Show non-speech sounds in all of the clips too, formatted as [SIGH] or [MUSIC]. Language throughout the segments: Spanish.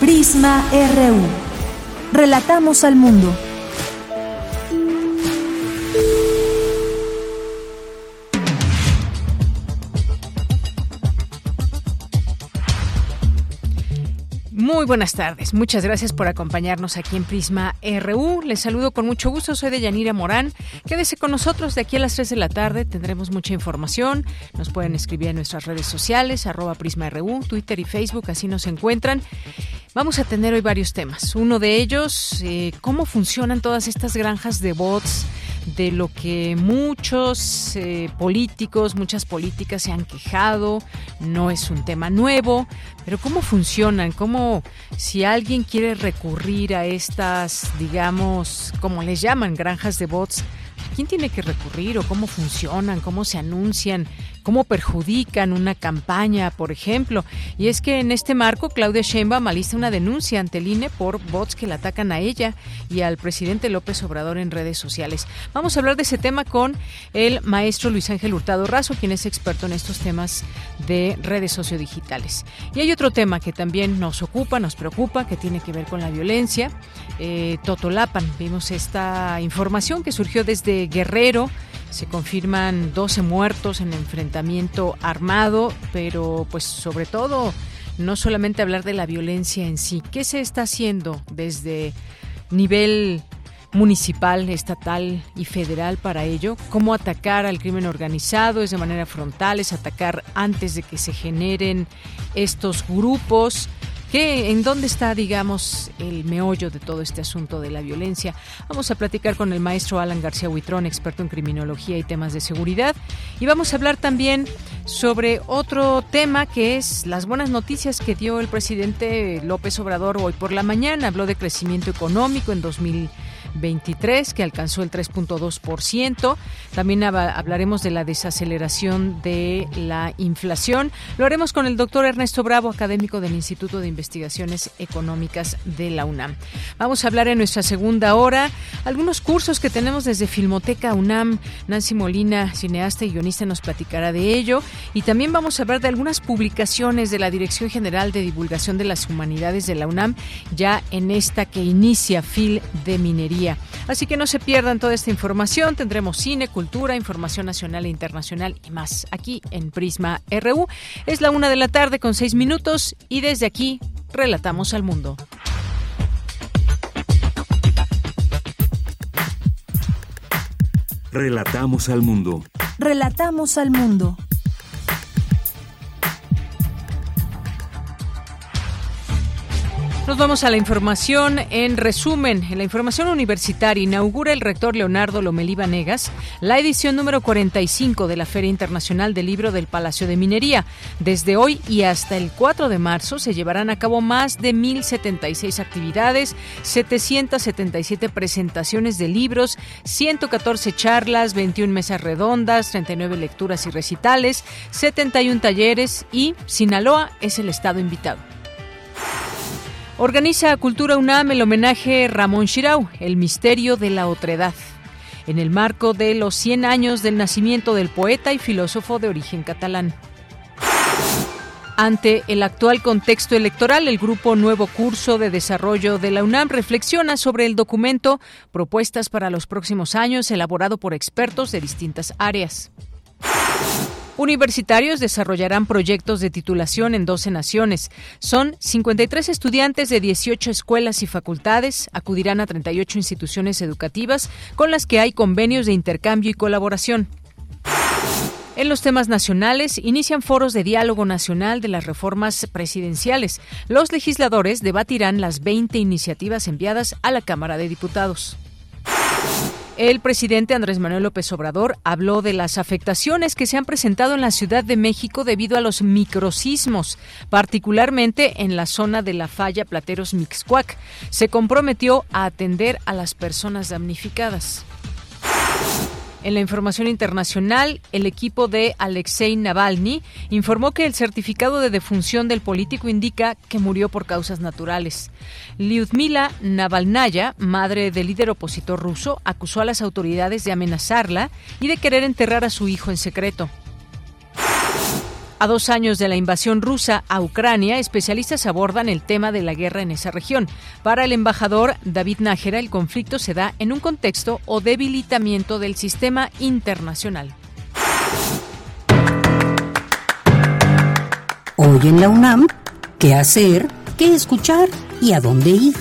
Prisma RU. Relatamos al mundo. Muy buenas tardes. Muchas gracias por acompañarnos aquí en Prisma RU. Les saludo con mucho gusto. Soy de Yanira Morán. Quédese con nosotros de aquí a las 3 de la tarde. Tendremos mucha información. Nos pueden escribir en nuestras redes sociales, arroba Prisma RU, Twitter y Facebook. Así nos encuentran. Vamos a tener hoy varios temas. Uno de ellos, eh, cómo funcionan todas estas granjas de bots de lo que muchos eh, políticos, muchas políticas se han quejado, no es un tema nuevo, pero cómo funcionan, cómo si alguien quiere recurrir a estas, digamos, como les llaman, granjas de bots, ¿a quién tiene que recurrir o cómo funcionan, cómo se anuncian? Cómo perjudican una campaña, por ejemplo. Y es que en este marco, Claudia Sheinbaum alista una denuncia ante el INE por bots que le atacan a ella y al presidente López Obrador en redes sociales. Vamos a hablar de ese tema con el maestro Luis Ángel Hurtado Razo, quien es experto en estos temas de redes sociodigitales. Y hay otro tema que también nos ocupa, nos preocupa, que tiene que ver con la violencia. Eh, Totolapan, vimos esta información que surgió desde Guerrero se confirman 12 muertos en enfrentamiento armado, pero pues sobre todo no solamente hablar de la violencia en sí. ¿Qué se está haciendo desde nivel municipal, estatal y federal para ello. Cómo atacar al crimen organizado es de manera frontal, es atacar antes de que se generen estos grupos. ¿En dónde está, digamos, el meollo de todo este asunto de la violencia? Vamos a platicar con el maestro Alan García Huitrón, experto en criminología y temas de seguridad. Y vamos a hablar también sobre otro tema que es las buenas noticias que dio el presidente López Obrador hoy por la mañana. Habló de crecimiento económico en 2020 23, que alcanzó el 3.2%. También hablaremos de la desaceleración de la inflación. Lo haremos con el doctor Ernesto Bravo, académico del Instituto de Investigaciones Económicas de la UNAM. Vamos a hablar en nuestra segunda hora algunos cursos que tenemos desde Filmoteca UNAM. Nancy Molina, cineasta y guionista, nos platicará de ello. Y también vamos a hablar de algunas publicaciones de la Dirección General de Divulgación de las Humanidades de la UNAM, ya en esta que inicia FIL de Minería Así que no se pierdan toda esta información. Tendremos cine, cultura, información nacional e internacional y más aquí en Prisma RU. Es la una de la tarde con seis minutos y desde aquí relatamos al mundo. Relatamos al mundo. Relatamos al mundo. Nos vamos a la información en resumen. En la información universitaria inaugura el rector Leonardo Lomelí Vanegas la edición número 45 de la Feria Internacional del Libro del Palacio de Minería. Desde hoy y hasta el 4 de marzo se llevarán a cabo más de 1.076 actividades, 777 presentaciones de libros, 114 charlas, 21 mesas redondas, 39 lecturas y recitales, 71 talleres y Sinaloa es el estado invitado. Organiza Cultura UNAM el homenaje Ramón Shirau, el misterio de la otredad, en el marco de los 100 años del nacimiento del poeta y filósofo de origen catalán. Ante el actual contexto electoral, el Grupo Nuevo Curso de Desarrollo de la UNAM reflexiona sobre el documento Propuestas para los próximos años elaborado por expertos de distintas áreas. Universitarios desarrollarán proyectos de titulación en 12 naciones. Son 53 estudiantes de 18 escuelas y facultades. Acudirán a 38 instituciones educativas con las que hay convenios de intercambio y colaboración. En los temas nacionales, inician foros de diálogo nacional de las reformas presidenciales. Los legisladores debatirán las 20 iniciativas enviadas a la Cámara de Diputados. El presidente Andrés Manuel López Obrador habló de las afectaciones que se han presentado en la Ciudad de México debido a los microsismos, particularmente en la zona de la falla Plateros Mixcuac. Se comprometió a atender a las personas damnificadas. En la información internacional, el equipo de Alexei Navalny informó que el certificado de defunción del político indica que murió por causas naturales. Lyudmila Navalnaya, madre del líder opositor ruso, acusó a las autoridades de amenazarla y de querer enterrar a su hijo en secreto. A dos años de la invasión rusa a Ucrania, especialistas abordan el tema de la guerra en esa región. Para el embajador David Nájera, el conflicto se da en un contexto o debilitamiento del sistema internacional. Hoy en la UNAM, ¿qué hacer? ¿Qué escuchar? ¿Y a dónde ir?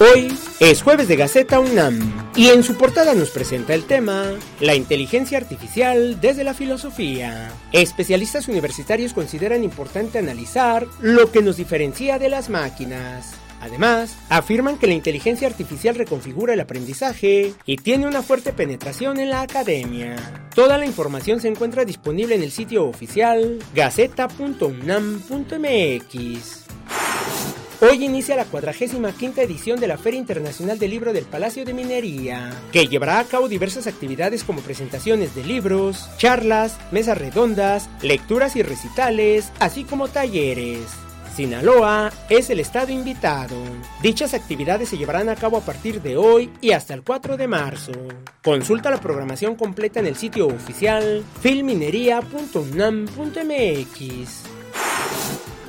Hoy es jueves de Gaceta UNAM y en su portada nos presenta el tema La inteligencia artificial desde la filosofía. Especialistas universitarios consideran importante analizar lo que nos diferencia de las máquinas. Además, afirman que la inteligencia artificial reconfigura el aprendizaje y tiene una fuerte penetración en la academia. Toda la información se encuentra disponible en el sitio oficial gaceta.unam.mx. Hoy inicia la 45 edición de la Feria Internacional del Libro del Palacio de Minería, que llevará a cabo diversas actividades como presentaciones de libros, charlas, mesas redondas, lecturas y recitales, así como talleres. Sinaloa es el estado invitado. Dichas actividades se llevarán a cabo a partir de hoy y hasta el 4 de marzo. Consulta la programación completa en el sitio oficial filminería.unam.mx.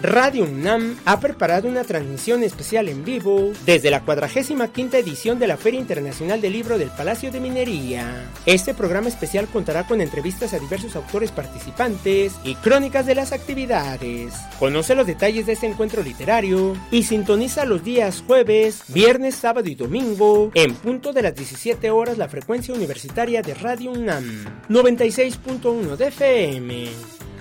Radio UNAM ha preparado una transmisión especial en vivo desde la 45 edición de la Feria Internacional del Libro del Palacio de Minería. Este programa especial contará con entrevistas a diversos autores participantes y crónicas de las actividades. Conoce los detalles de este encuentro literario y sintoniza los días jueves, viernes, sábado y domingo en punto de las 17 horas la frecuencia universitaria de Radio UNAM 96.1 de FM.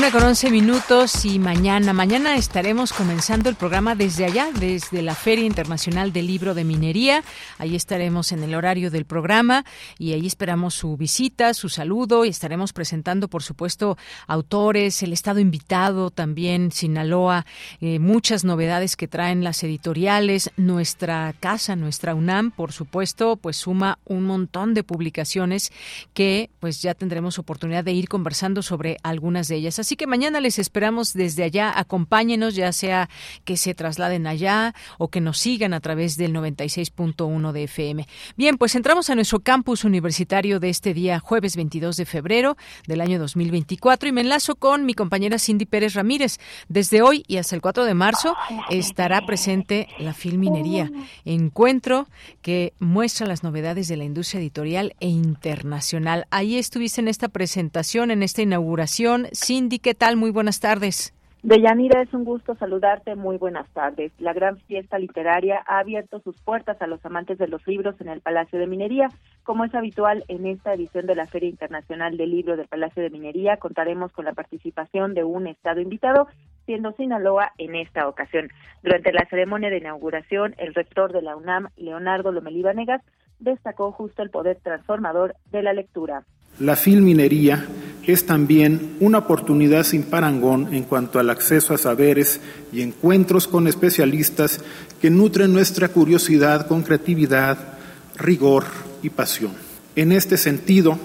Una con 11 minutos y mañana, mañana estaremos comenzando el programa desde allá, desde la Feria Internacional del Libro de Minería. Ahí estaremos en el horario del programa y ahí esperamos su visita, su saludo y estaremos presentando, por supuesto, autores, el estado invitado también, Sinaloa, eh, muchas novedades que traen las editoriales, nuestra casa, nuestra UNAM, por supuesto, pues suma un montón de publicaciones que pues ya tendremos oportunidad de ir conversando sobre algunas de ellas. Así que mañana les esperamos desde allá. Acompáñenos, ya sea que se trasladen allá o que nos sigan a través del 96.1 de FM. Bien, pues entramos a nuestro campus universitario de este día, jueves 22 de febrero del año 2024, y me enlazo con mi compañera Cindy Pérez Ramírez. Desde hoy y hasta el 4 de marzo estará presente la Filminería, encuentro que muestra las novedades de la industria editorial e internacional. Ahí estuviste en esta presentación, en esta inauguración. Cindy, ¿qué tal? Muy buenas tardes. Deyanira, es un gusto saludarte. Muy buenas tardes. La gran fiesta literaria ha abierto sus puertas a los amantes de los libros en el Palacio de Minería. Como es habitual en esta edición de la Feria Internacional del Libro del Palacio de Minería, contaremos con la participación de un Estado invitado, siendo Sinaloa en esta ocasión. Durante la ceremonia de inauguración, el rector de la UNAM, Leonardo Lomelí Vanegas, destacó justo el poder transformador de la lectura. La filminería es también una oportunidad sin parangón en cuanto al acceso a saberes y encuentros con especialistas que nutren nuestra curiosidad con creatividad, rigor y pasión. En este sentido,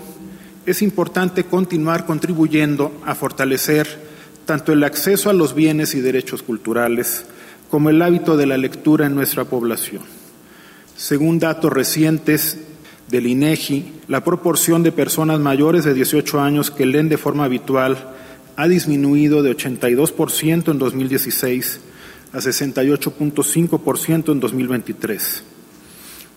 es importante continuar contribuyendo a fortalecer tanto el acceso a los bienes y derechos culturales como el hábito de la lectura en nuestra población. Según datos recientes del INEGI, la proporción de personas mayores de 18 años que leen de forma habitual ha disminuido de 82% en 2016 a 68.5% en 2023,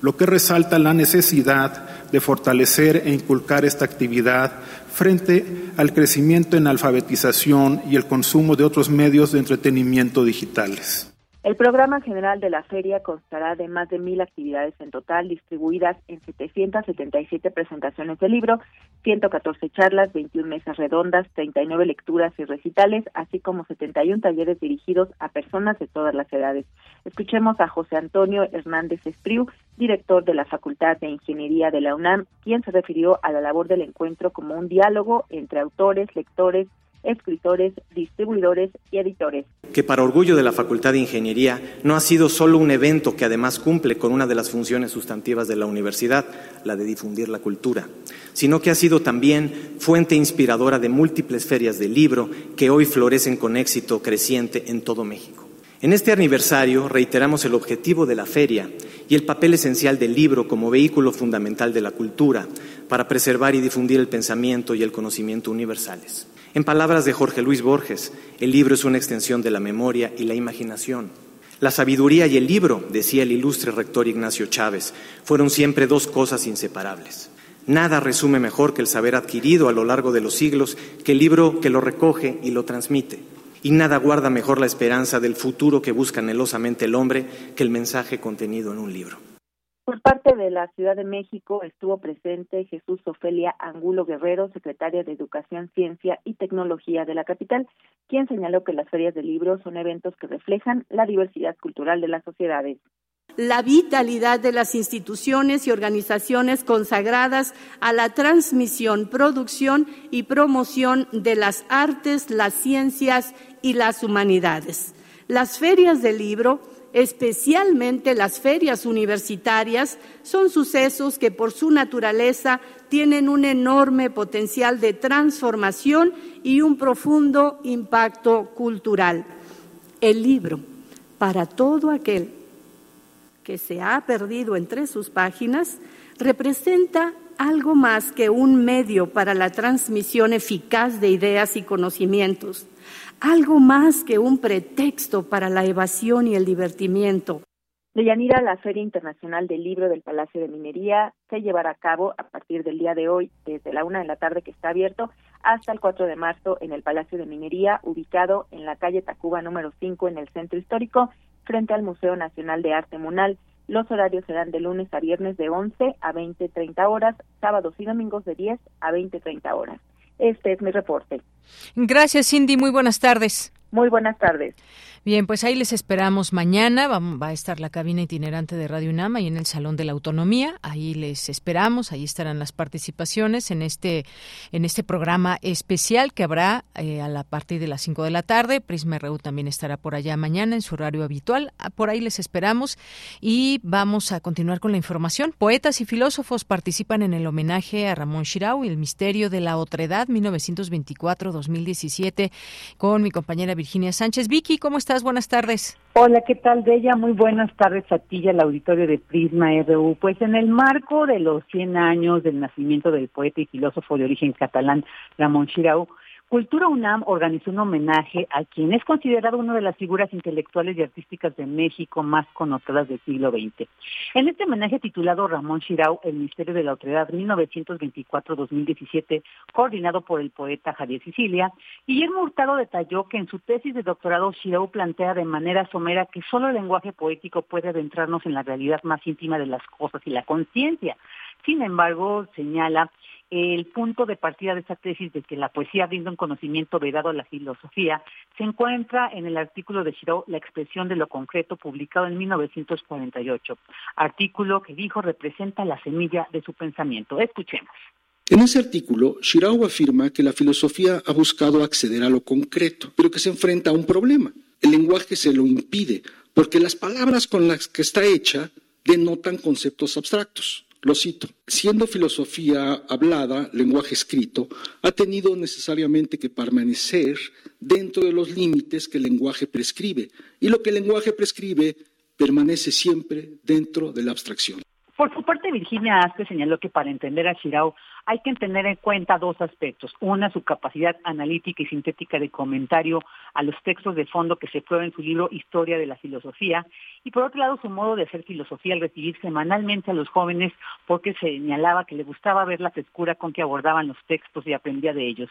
lo que resalta la necesidad de fortalecer e inculcar esta actividad frente al crecimiento en alfabetización y el consumo de otros medios de entretenimiento digitales. El programa general de la feria constará de más de mil actividades en total, distribuidas en 777 presentaciones de libro, 114 charlas, 21 mesas redondas, 39 lecturas y recitales, así como 71 talleres dirigidos a personas de todas las edades. Escuchemos a José Antonio Hernández Espriu, director de la Facultad de Ingeniería de la UNAM, quien se refirió a la labor del encuentro como un diálogo entre autores, lectores, escritores, distribuidores y editores. Que para orgullo de la Facultad de Ingeniería no ha sido solo un evento que además cumple con una de las funciones sustantivas de la universidad, la de difundir la cultura, sino que ha sido también fuente inspiradora de múltiples ferias de libro que hoy florecen con éxito creciente en todo México. En este aniversario reiteramos el objetivo de la feria y el papel esencial del libro como vehículo fundamental de la cultura para preservar y difundir el pensamiento y el conocimiento universales. En palabras de Jorge Luis Borges, el libro es una extensión de la memoria y la imaginación. La sabiduría y el libro, decía el ilustre rector Ignacio Chávez, fueron siempre dos cosas inseparables. Nada resume mejor que el saber adquirido a lo largo de los siglos que el libro que lo recoge y lo transmite. Y nada guarda mejor la esperanza del futuro que busca anhelosamente el hombre que el mensaje contenido en un libro. Por parte de la Ciudad de México estuvo presente Jesús Ofelia Angulo Guerrero, secretaria de Educación, Ciencia y Tecnología de la capital, quien señaló que las ferias de libros son eventos que reflejan la diversidad cultural de las sociedades. La vitalidad de las instituciones y organizaciones consagradas a la transmisión, producción y promoción de las artes, las ciencias y las humanidades. Las ferias del libro especialmente las ferias universitarias, son sucesos que por su naturaleza tienen un enorme potencial de transformación y un profundo impacto cultural. El libro, para todo aquel que se ha perdido entre sus páginas, representa algo más que un medio para la transmisión eficaz de ideas y conocimientos algo más que un pretexto para la evasión y el divertimiento. Deyanira, la Feria Internacional del Libro del Palacio de Minería se llevará a cabo a partir del día de hoy, desde la una de la tarde que está abierto, hasta el 4 de marzo en el Palacio de Minería, ubicado en la calle Tacuba número 5 en el centro histórico, frente al Museo Nacional de Arte Munal. Los horarios serán de lunes a viernes de 11 a 20.30 horas, sábados y domingos de 10 a 20.30 horas. Este es mi reporte. Gracias, Cindy. Muy buenas tardes. Muy buenas tardes. Bien, pues ahí les esperamos mañana. Va, a estar la cabina itinerante de Radio UNAM y en el Salón de la Autonomía. Ahí les esperamos. Ahí estarán las participaciones en este en este programa especial que habrá eh, a la partir de las 5 de la tarde. Prisma RU también estará por allá mañana en su horario habitual. Ah, por ahí les esperamos y vamos a continuar con la información. Poetas y filósofos participan en el homenaje a Ramón Shirau y el misterio de la otredad 1924-2017 con mi compañera Virginia Sánchez. Vicky, ¿cómo estás? Buenas tardes. Hola, ¿qué tal, Bella? Muy buenas tardes a ti y al auditorio de Prisma RU. Pues en el marco de los 100 años del nacimiento del poeta y filósofo de origen catalán Ramón Xirau, Cultura UNAM organizó un homenaje a quien es considerado una de las figuras intelectuales y artísticas de México más connotadas del siglo XX. En este homenaje titulado Ramón Chirau, el Misterio de la Autoridad 1924-2017, coordinado por el poeta Javier Sicilia, Guillermo Hurtado detalló que en su tesis de doctorado Chirau plantea de manera somera que solo el lenguaje poético puede adentrarnos en la realidad más íntima de las cosas y la conciencia. Sin embargo, señala el punto de partida de esta tesis de que la poesía brinda un conocimiento vedado a la filosofía se encuentra en el artículo de Shirao La expresión de lo concreto publicado en 1948, artículo que dijo representa la semilla de su pensamiento. Escuchemos. En ese artículo, Shirao afirma que la filosofía ha buscado acceder a lo concreto, pero que se enfrenta a un problema. El lenguaje se lo impide, porque las palabras con las que está hecha denotan conceptos abstractos. Lo cito, siendo filosofía hablada, lenguaje escrito, ha tenido necesariamente que permanecer dentro de los límites que el lenguaje prescribe, y lo que el lenguaje prescribe permanece siempre dentro de la abstracción. Por su parte, Virginia Aspe señaló que para entender a Shirao hay que tener en cuenta dos aspectos. Una, su capacidad analítica y sintética de comentario a los textos de fondo que se prueba en su libro Historia de la Filosofía. Y por otro lado, su modo de hacer filosofía al recibir semanalmente a los jóvenes porque señalaba que le gustaba ver la frescura con que abordaban los textos y aprendía de ellos.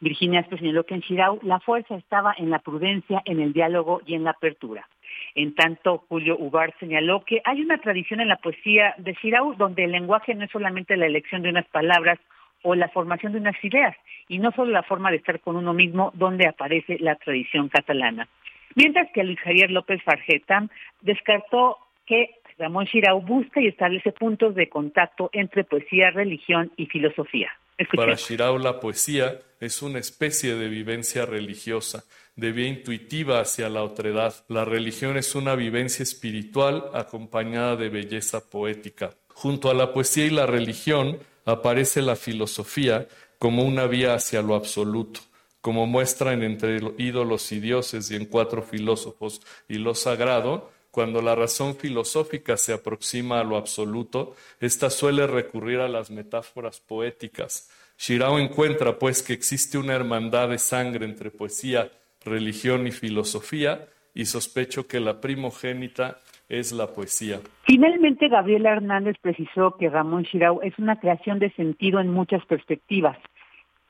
Virginia Aspe señaló que en Shirao la fuerza estaba en la prudencia, en el diálogo y en la apertura. En tanto, Julio Ubar señaló que hay una tradición en la poesía de Shirau donde el lenguaje no es solamente la elección de unas palabras o la formación de unas ideas, y no solo la forma de estar con uno mismo, donde aparece la tradición catalana. Mientras que Luis Javier López Fargeta descartó que Ramón Shirau busca y establece puntos de contacto entre poesía, religión y filosofía. Para Shirao la poesía es una especie de vivencia religiosa de vía intuitiva hacia la otredad. La religión es una vivencia espiritual acompañada de belleza poética. Junto a la poesía y la religión aparece la filosofía como una vía hacia lo absoluto, como muestran entre ídolos y dioses y en cuatro filósofos y lo sagrado, cuando la razón filosófica se aproxima a lo absoluto, ésta suele recurrir a las metáforas poéticas. Shirao encuentra, pues, que existe una hermandad de sangre entre poesía religión y filosofía, y sospecho que la primogénita es la poesía. Finalmente, Gabriela Hernández precisó que Ramón Shirau es una creación de sentido en muchas perspectivas.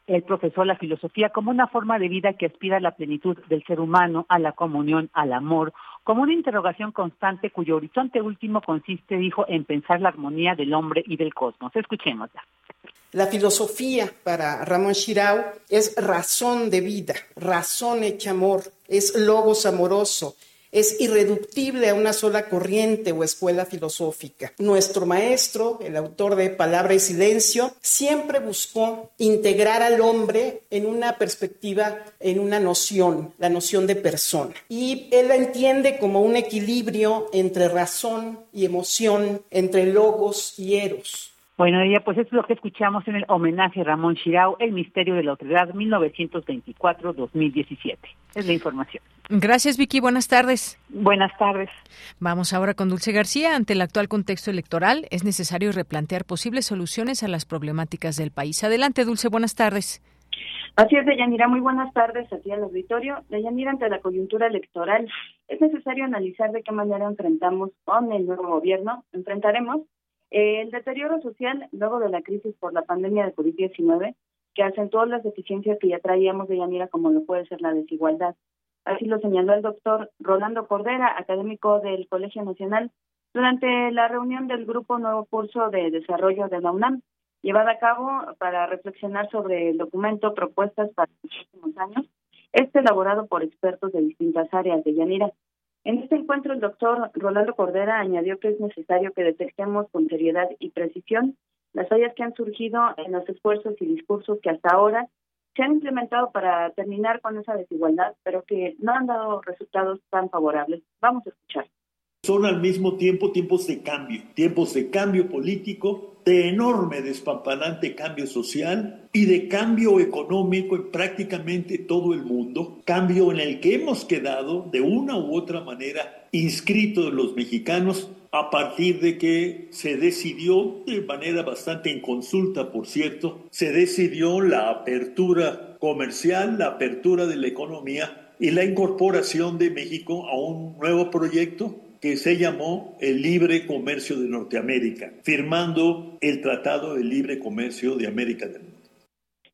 Él profesó la filosofía como una forma de vida que aspira a la plenitud del ser humano, a la comunión, al amor, como una interrogación constante cuyo horizonte último consiste, dijo, en pensar la armonía del hombre y del cosmos. Escuchémosla. La filosofía para Ramón Shirao es razón de vida, razón hecha amor, es logos amoroso, es irreductible a una sola corriente o escuela filosófica. Nuestro maestro, el autor de Palabra y Silencio, siempre buscó integrar al hombre en una perspectiva, en una noción, la noción de persona. Y él la entiende como un equilibrio entre razón y emoción, entre logos y eros. Bueno, ella, pues es lo que escuchamos en el homenaje a Ramón Chirao, El misterio de la autoridad 1924-2017. Es la información. Gracias, Vicky. Buenas tardes. Buenas tardes. Vamos ahora con Dulce García. Ante el actual contexto electoral, es necesario replantear posibles soluciones a las problemáticas del país. Adelante, Dulce. Buenas tardes. Así es, Deyanira. Muy buenas tardes aquí al auditorio. Deyanira, ante la coyuntura electoral, es necesario analizar de qué manera enfrentamos con el nuevo gobierno, enfrentaremos el deterioro social luego de la crisis por la pandemia de COVID-19, que acentuó las deficiencias que ya traíamos de Yanira, como lo puede ser la desigualdad. Así lo señaló el doctor Rolando Cordera, académico del Colegio Nacional, durante la reunión del Grupo Nuevo Curso de Desarrollo de la UNAM, llevada a cabo para reflexionar sobre el documento Propuestas para los próximos años, este elaborado por expertos de distintas áreas de Yanira. En este encuentro, el doctor Rolando Cordera añadió que es necesario que detectemos con seriedad y precisión las fallas que han surgido en los esfuerzos y discursos que hasta ahora se han implementado para terminar con esa desigualdad, pero que no han dado resultados tan favorables. Vamos a escuchar. Son al mismo tiempo tiempos de cambio, tiempos de cambio político, de enorme despampanante cambio social y de cambio económico en prácticamente todo el mundo, cambio en el que hemos quedado de una u otra manera inscritos los mexicanos a partir de que se decidió, de manera bastante inconsulta, por cierto, se decidió la apertura comercial, la apertura de la economía y la incorporación de México a un nuevo proyecto que se llamó el Libre Comercio de Norteamérica, firmando el Tratado de Libre Comercio de América del Norte.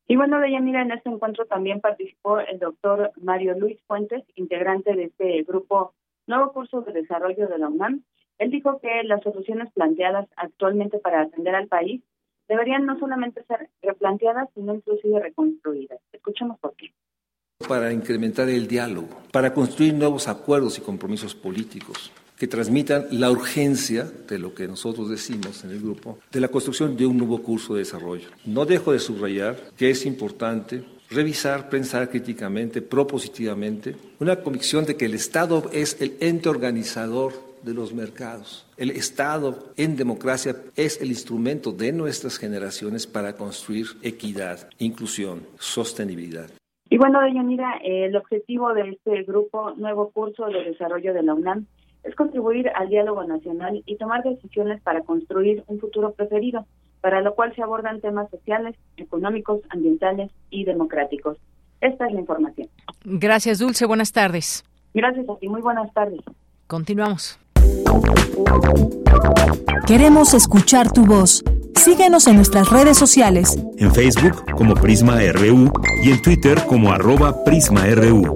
Y bueno, Deyanira, en este encuentro también participó el doctor Mario Luis Fuentes, integrante de este grupo Nuevo Curso de Desarrollo de la UNAM. Él dijo que las soluciones planteadas actualmente para atender al país deberían no solamente ser replanteadas, sino inclusive reconstruidas. Escuchemos por qué. Para incrementar el diálogo, para construir nuevos acuerdos y compromisos políticos, que transmitan la urgencia de lo que nosotros decimos en el grupo, de la construcción de un nuevo curso de desarrollo. No dejo de subrayar que es importante revisar, pensar críticamente, propositivamente, una convicción de que el Estado es el ente organizador de los mercados. El Estado en democracia es el instrumento de nuestras generaciones para construir equidad, inclusión, sostenibilidad. Y bueno, Deyanira, el objetivo de este grupo, nuevo curso de desarrollo de la UNAM, es contribuir al diálogo nacional y tomar decisiones para construir un futuro preferido, para lo cual se abordan temas sociales, económicos, ambientales y democráticos. Esta es la información. Gracias, Dulce. Buenas tardes. Gracias a ti. Muy buenas tardes. Continuamos. Queremos escuchar tu voz. Síguenos en nuestras redes sociales. En Facebook como Prisma RU y en Twitter como arroba PrismaRU.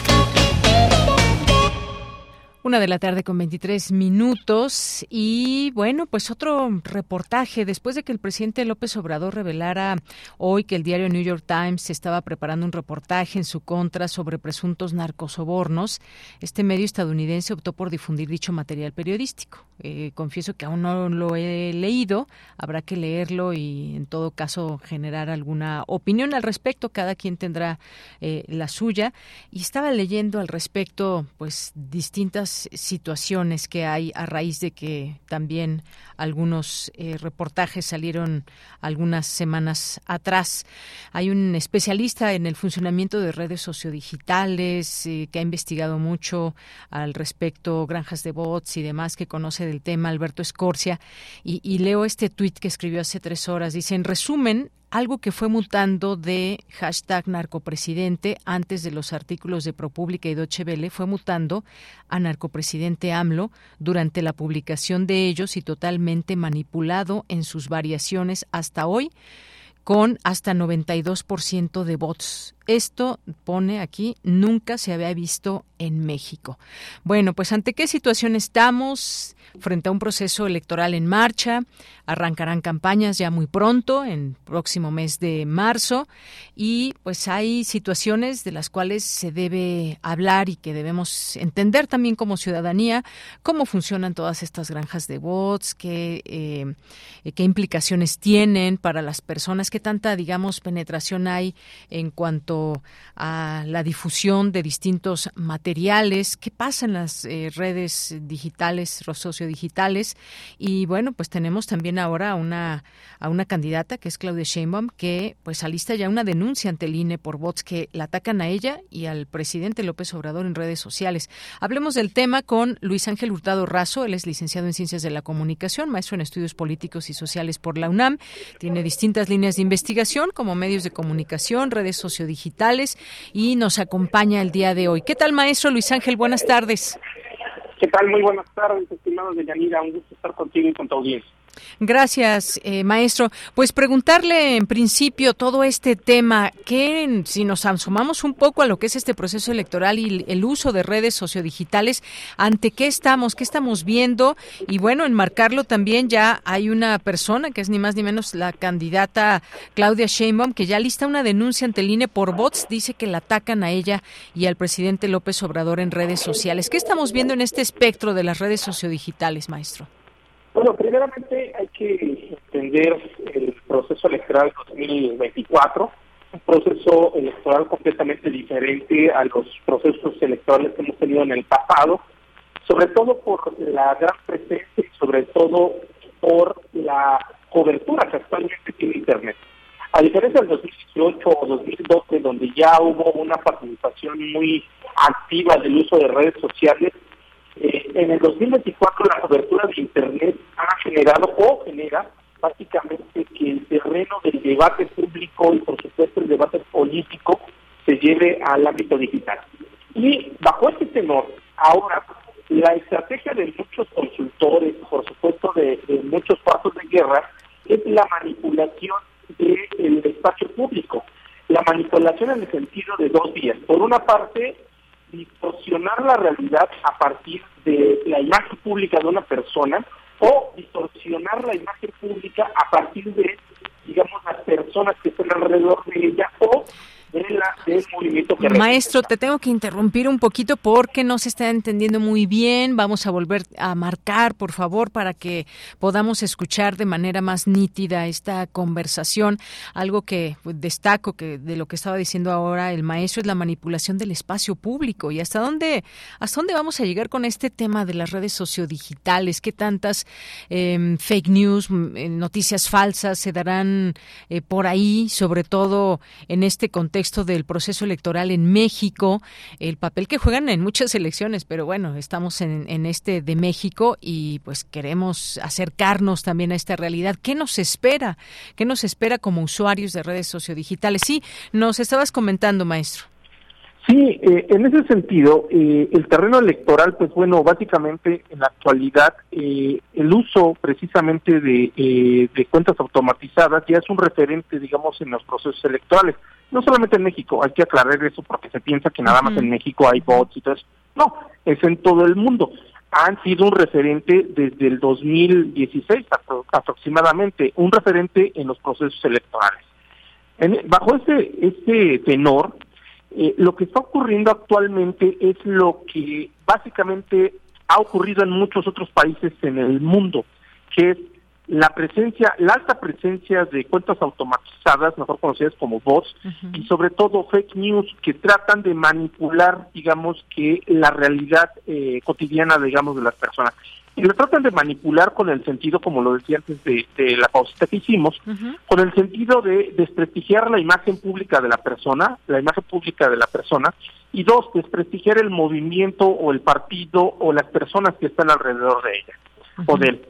Una de la tarde con 23 minutos y bueno, pues otro reportaje después de que el presidente López Obrador revelara hoy que el diario New York Times estaba preparando un reportaje en su contra sobre presuntos narcosobornos, este medio estadounidense optó por difundir dicho material periodístico. Eh, confieso que aún no lo he leído, habrá que leerlo y en todo caso generar alguna opinión al respecto, cada quien tendrá eh, la suya. Y estaba leyendo al respecto pues distintas situaciones que hay a raíz de que también algunos eh, reportajes salieron algunas semanas atrás. Hay un especialista en el funcionamiento de redes sociodigitales eh, que ha investigado mucho al respecto, granjas de bots y demás, que conoce del tema, Alberto Escorcia, y, leo este tuit que escribió hace tres horas. Dice, en resumen, algo que fue mutando de hashtag narcopresidente antes de los artículos de ProPublica y Deutsche Welle fue mutando a narcopresidente AMLO durante la publicación de ellos y totalmente manipulado en sus variaciones hasta hoy con hasta 92% de votos. Esto pone aquí, nunca se había visto en México. Bueno, pues ante qué situación estamos frente a un proceso electoral en marcha, arrancarán campañas ya muy pronto, en próximo mes de marzo, y pues hay situaciones de las cuales se debe hablar y que debemos entender también como ciudadanía cómo funcionan todas estas granjas de bots, qué, eh, qué implicaciones tienen para las personas, qué tanta, digamos, penetración hay en cuanto a la difusión de distintos materiales, qué pasa en las eh, redes digitales, sociodigitales, y bueno, pues tenemos también ahora a una, a una candidata que es Claudia Sheinbaum, que pues alista ya una denuncia ante el INE por bots que la atacan a ella y al presidente López Obrador en redes sociales. Hablemos del tema con Luis Ángel Hurtado Razo, él es licenciado en Ciencias de la Comunicación, maestro en Estudios Políticos y Sociales por la UNAM, tiene distintas líneas de investigación como medios de comunicación, redes sociodigitales y nos acompaña el día de hoy. ¿Qué tal, maestro Luis Ángel? Buenas tardes. ¿Qué tal? Muy buenas tardes, estimados de Yanira. Un gusto estar contigo y con tu audiencia. Gracias, eh, maestro. Pues preguntarle en principio todo este tema, que si nos asomamos un poco a lo que es este proceso electoral y el uso de redes sociodigitales, ¿ante qué estamos? ¿Qué estamos viendo? Y bueno, enmarcarlo también ya hay una persona que es ni más ni menos la candidata Claudia Sheinbaum que ya lista una denuncia ante el INE por bots, dice que la atacan a ella y al presidente López Obrador en redes sociales. ¿Qué estamos viendo en este espectro de las redes sociodigitales, maestro? Bueno, primeramente hay que entender el proceso electoral 2024, un proceso electoral completamente diferente a los procesos electorales que hemos tenido en el pasado, sobre todo por la gran presencia y sobre todo por la cobertura que actualmente tiene Internet. A diferencia del 2018 o 2012, donde ya hubo una participación muy activa del uso de redes sociales, eh, en el 2024 la cobertura de Internet ha generado o genera básicamente que el terreno del debate público y por supuesto el debate político se lleve al ámbito digital. Y bajo este tenor, ahora la estrategia de muchos consultores, por supuesto de, muchos pasos de guerra, es la manipulación del espacio público. La manipulación en el sentido de dos vías. Por una parte, distorsionar la realidad a partir de la imagen pública de una persona o distorsionar la imagen pública a partir de, digamos, las personas que están alrededor de ella o del movimiento que Maestro, te tengo que interrumpir un poquito porque no se está entendiendo muy bien. Vamos a volver a marcar, por favor, para que podamos escuchar de manera más nítida esta conversación. Algo que destaco que de lo que estaba diciendo ahora el maestro es la manipulación del espacio público y hasta dónde hasta dónde vamos a llegar con este tema de las redes sociodigitales, qué tantas em, fake news, noticias falsas se darán eh, por ahí, sobre todo en este contexto del proceso electoral en México, el papel que juegan en muchas elecciones, pero bueno, estamos en, en este de México y pues queremos acercarnos también a esta realidad. ¿Qué nos espera? ¿Qué nos espera como usuarios de redes sociodigitales? Sí, nos estabas comentando, maestro. Sí, eh, en ese sentido, eh, el terreno electoral, pues bueno, básicamente en la actualidad, eh, el uso precisamente de, de cuentas automatizadas ya es un referente, digamos, en los procesos electorales. No solamente en México, hay que aclarar eso porque se piensa que nada más en México hay bots y todo eso. No, es en todo el mundo. Han sido un referente desde el 2016 aproximadamente, un referente en los procesos electorales. bajo ese, ese tenor, eh, lo que está ocurriendo actualmente es lo que básicamente ha ocurrido en muchos otros países en el mundo, que es la presencia, la alta presencia de cuentas automatizadas, mejor conocidas como bots, y sobre todo fake news que tratan de manipular, digamos, que la realidad eh, cotidiana, digamos, de las personas y lo tratan de manipular con el sentido, como lo decía antes de, la pausita que hicimos, con el sentido de desprestigiar la imagen pública de la persona, la imagen pública de la persona, y dos, desprestigiar el movimiento o el partido o las personas que están alrededor de ella o de él.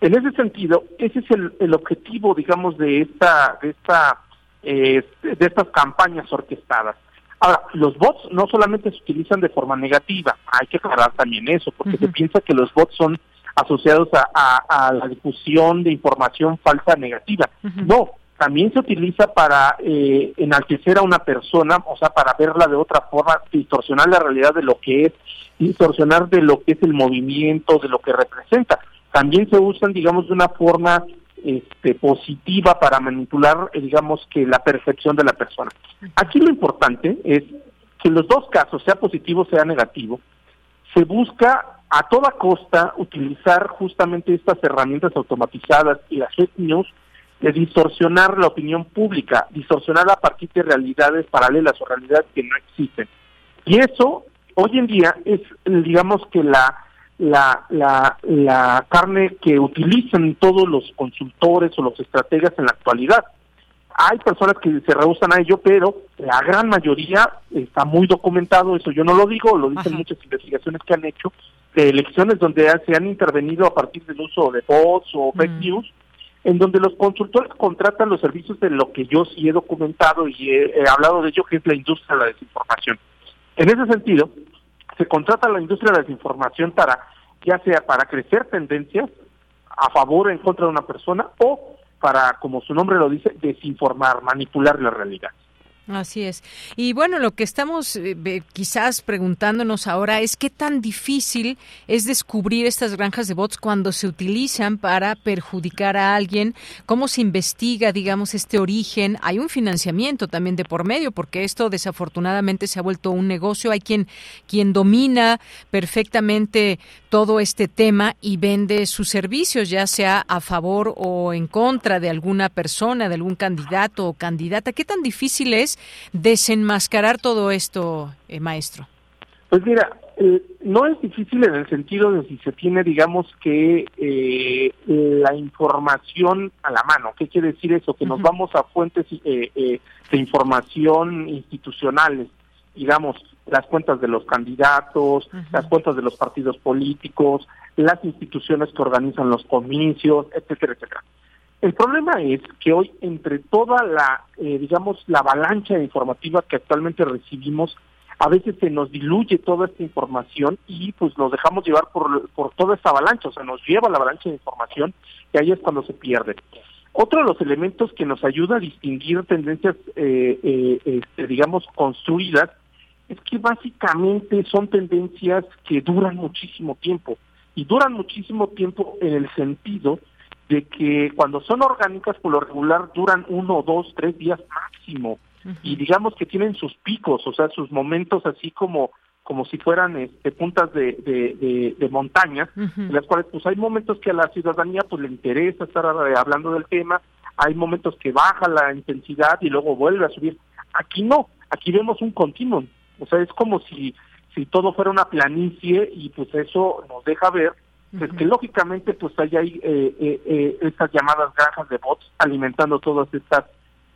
En ese sentido, ese es el, el objetivo, digamos, de esta, de esta, eh, de estas campañas orquestadas. Ahora, los bots no solamente se utilizan de forma negativa, hay que aclarar también eso, porque se piensa que los bots son asociados a, la difusión de información falsa negativa. No, también se utiliza para eh, enaltecer a una persona, o sea, para verla de otra forma, distorsionar la realidad de lo que es, distorsionar de lo que es el movimiento, de lo que representa. También se usan, digamos, de una forma este, positiva para manipular, eh, digamos, que la percepción de la persona. Aquí lo importante es que en los dos casos, sea positivo, sea negativo, se busca a toda costa utilizar justamente estas herramientas automatizadas y las fake news de distorsionar la opinión pública, distorsionar a partir de realidades paralelas o realidades que no existen. Y eso, hoy en día, es, digamos que la la, la, la carne que utilizan todos los consultores o los estrategas en la actualidad. Hay personas que se rehusan a ello, pero la gran mayoría está muy documentado, eso yo no lo digo, lo dicen muchas investigaciones que han hecho, de elecciones donde se han intervenido a partir del uso de bots o fake mm. news, en donde los consultores contratan los servicios de lo que yo sí he documentado y he hablado de ello, que es la industria de la desinformación. En ese sentido, se contrata a la industria de la desinformación para, ya sea para crecer tendencias a favor o en contra de una persona o para, como su nombre lo dice, desinformar, manipular la realidad. Así es. Y bueno, lo que estamos eh, quizás preguntándonos ahora es qué tan difícil es descubrir estas granjas de bots cuando se utilizan para perjudicar a alguien, cómo se investiga, digamos, este origen. Hay un financiamiento también de por medio, porque esto desafortunadamente se ha vuelto un negocio. Hay quien, quien domina perfectamente todo este tema y vende sus servicios, ya sea a favor o en contra de alguna persona, de algún candidato o candidata. ¿Qué tan difícil es desenmascarar todo esto, eh, maestro? Pues mira, eh, no es difícil en el sentido de si se tiene, digamos, que eh, la información a la mano. ¿Qué quiere decir eso? Que nos vamos a fuentes de información institucionales, digamos, las cuentas de los candidatos, las cuentas de los partidos políticos, las instituciones que organizan los comicios, etcétera, etcétera. El problema es que hoy, entre toda la, eh, digamos, la avalancha informativa que actualmente recibimos, a veces se nos diluye toda esta información y pues nos dejamos llevar por, por toda esta avalancha, o sea, nos lleva la avalancha de información y ahí es cuando se pierde. Otro de los elementos que nos ayuda a distinguir tendencias, eh, eh, este, digamos, construidas, es que básicamente son tendencias que duran muchísimo tiempo. Y duran muchísimo tiempo en el sentido de que cuando son orgánicas por lo regular duran uno, dos, tres días máximo. y digamos que tienen sus picos, o sea, sus momentos así como como si fueran este, puntas de, de, de, montañas, en las cuales pues hay momentos que a la ciudadanía pues le interesa estar eh, hablando del tema, hay momentos que baja la intensidad y luego vuelve a subir. Aquí no, aquí vemos un continuum, o sea, es como si, si todo fuera una planicie y pues eso nos deja ver pues que lógicamente pues hay ahí eh, eh, eh, estas llamadas granjas de bots alimentando todas estas